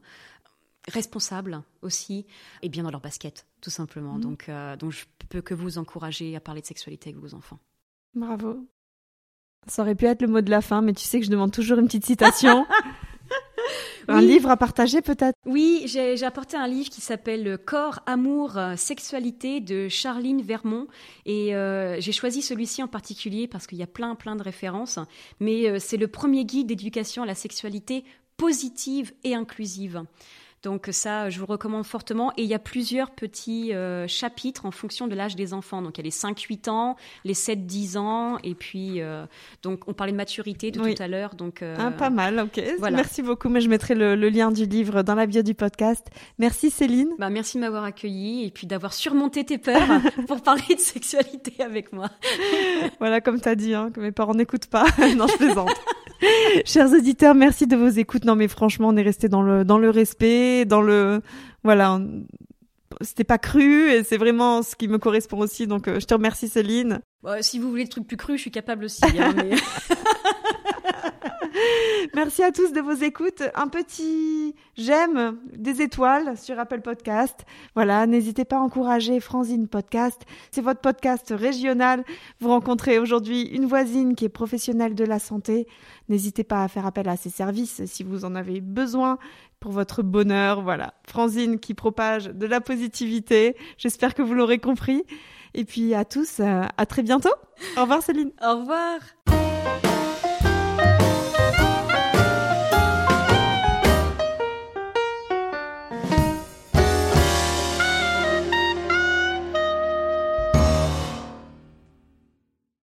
responsables aussi, et bien dans leur basket, tout simplement. Mhm. Donc, euh, donc, je peux que vous encourager à parler de sexualité avec vos enfants. Bravo. Ça aurait pu être le mot de la fin, mais tu sais que je demande toujours une petite citation. Un Oui. livre à partager peut-être? Oui, j'ai apporté un livre qui s'appelle Corps, amour, euh, sexualité de Charline Vermont et euh, j'ai choisi celui-ci en particulier parce qu'il y a plein plein de références, mais euh, c'est le premier guide d'éducation à la sexualité positive et inclusive. Donc ça, je vous recommande fortement. Et il y a plusieurs petits euh, chapitres en fonction de l'âge des enfants. Donc il y a les 5-8 ans, les 7-10 ans, et puis euh, donc on parlait de maturité de Oui. tout à l'heure. Donc euh, Ah, Pas mal, ok. voilà. Merci beaucoup, mais je mettrai le, le lien du livre dans la bio du podcast. Merci Céline. Bah, merci de m'avoir accueilli et puis d'avoir surmonté tes peurs pour parler de sexualité avec moi. Voilà, comme tu as dit, hein, que mes parents n'écoutent pas. non, je plaisante. Chers auditeurs, merci de vos écoutes. Non, mais franchement, on est resté dans le, dans le respect, dans le, voilà, on- c'était pas cru et c'est vraiment ce qui me correspond aussi. Donc, euh, je te remercie Céline. Bon, si vous voulez des trucs plus crus, je suis capable aussi. hein, mais... Merci à tous de vos écoutes. Un petit j'aime, des étoiles sur Apple Podcast. Voilà, n'hésitez pas à encourager Franzine Podcast. C'est votre podcast régional. Vous rencontrez aujourd'hui une voisine qui est professionnelle de la santé. N'hésitez pas à faire appel à ses services si vous en avez besoin pour votre bonheur. Voilà, Franzine qui propage de la positivité. J'espère que vous l'aurez compris. Et puis à tous, euh, à très bientôt. Au revoir Céline. Au revoir.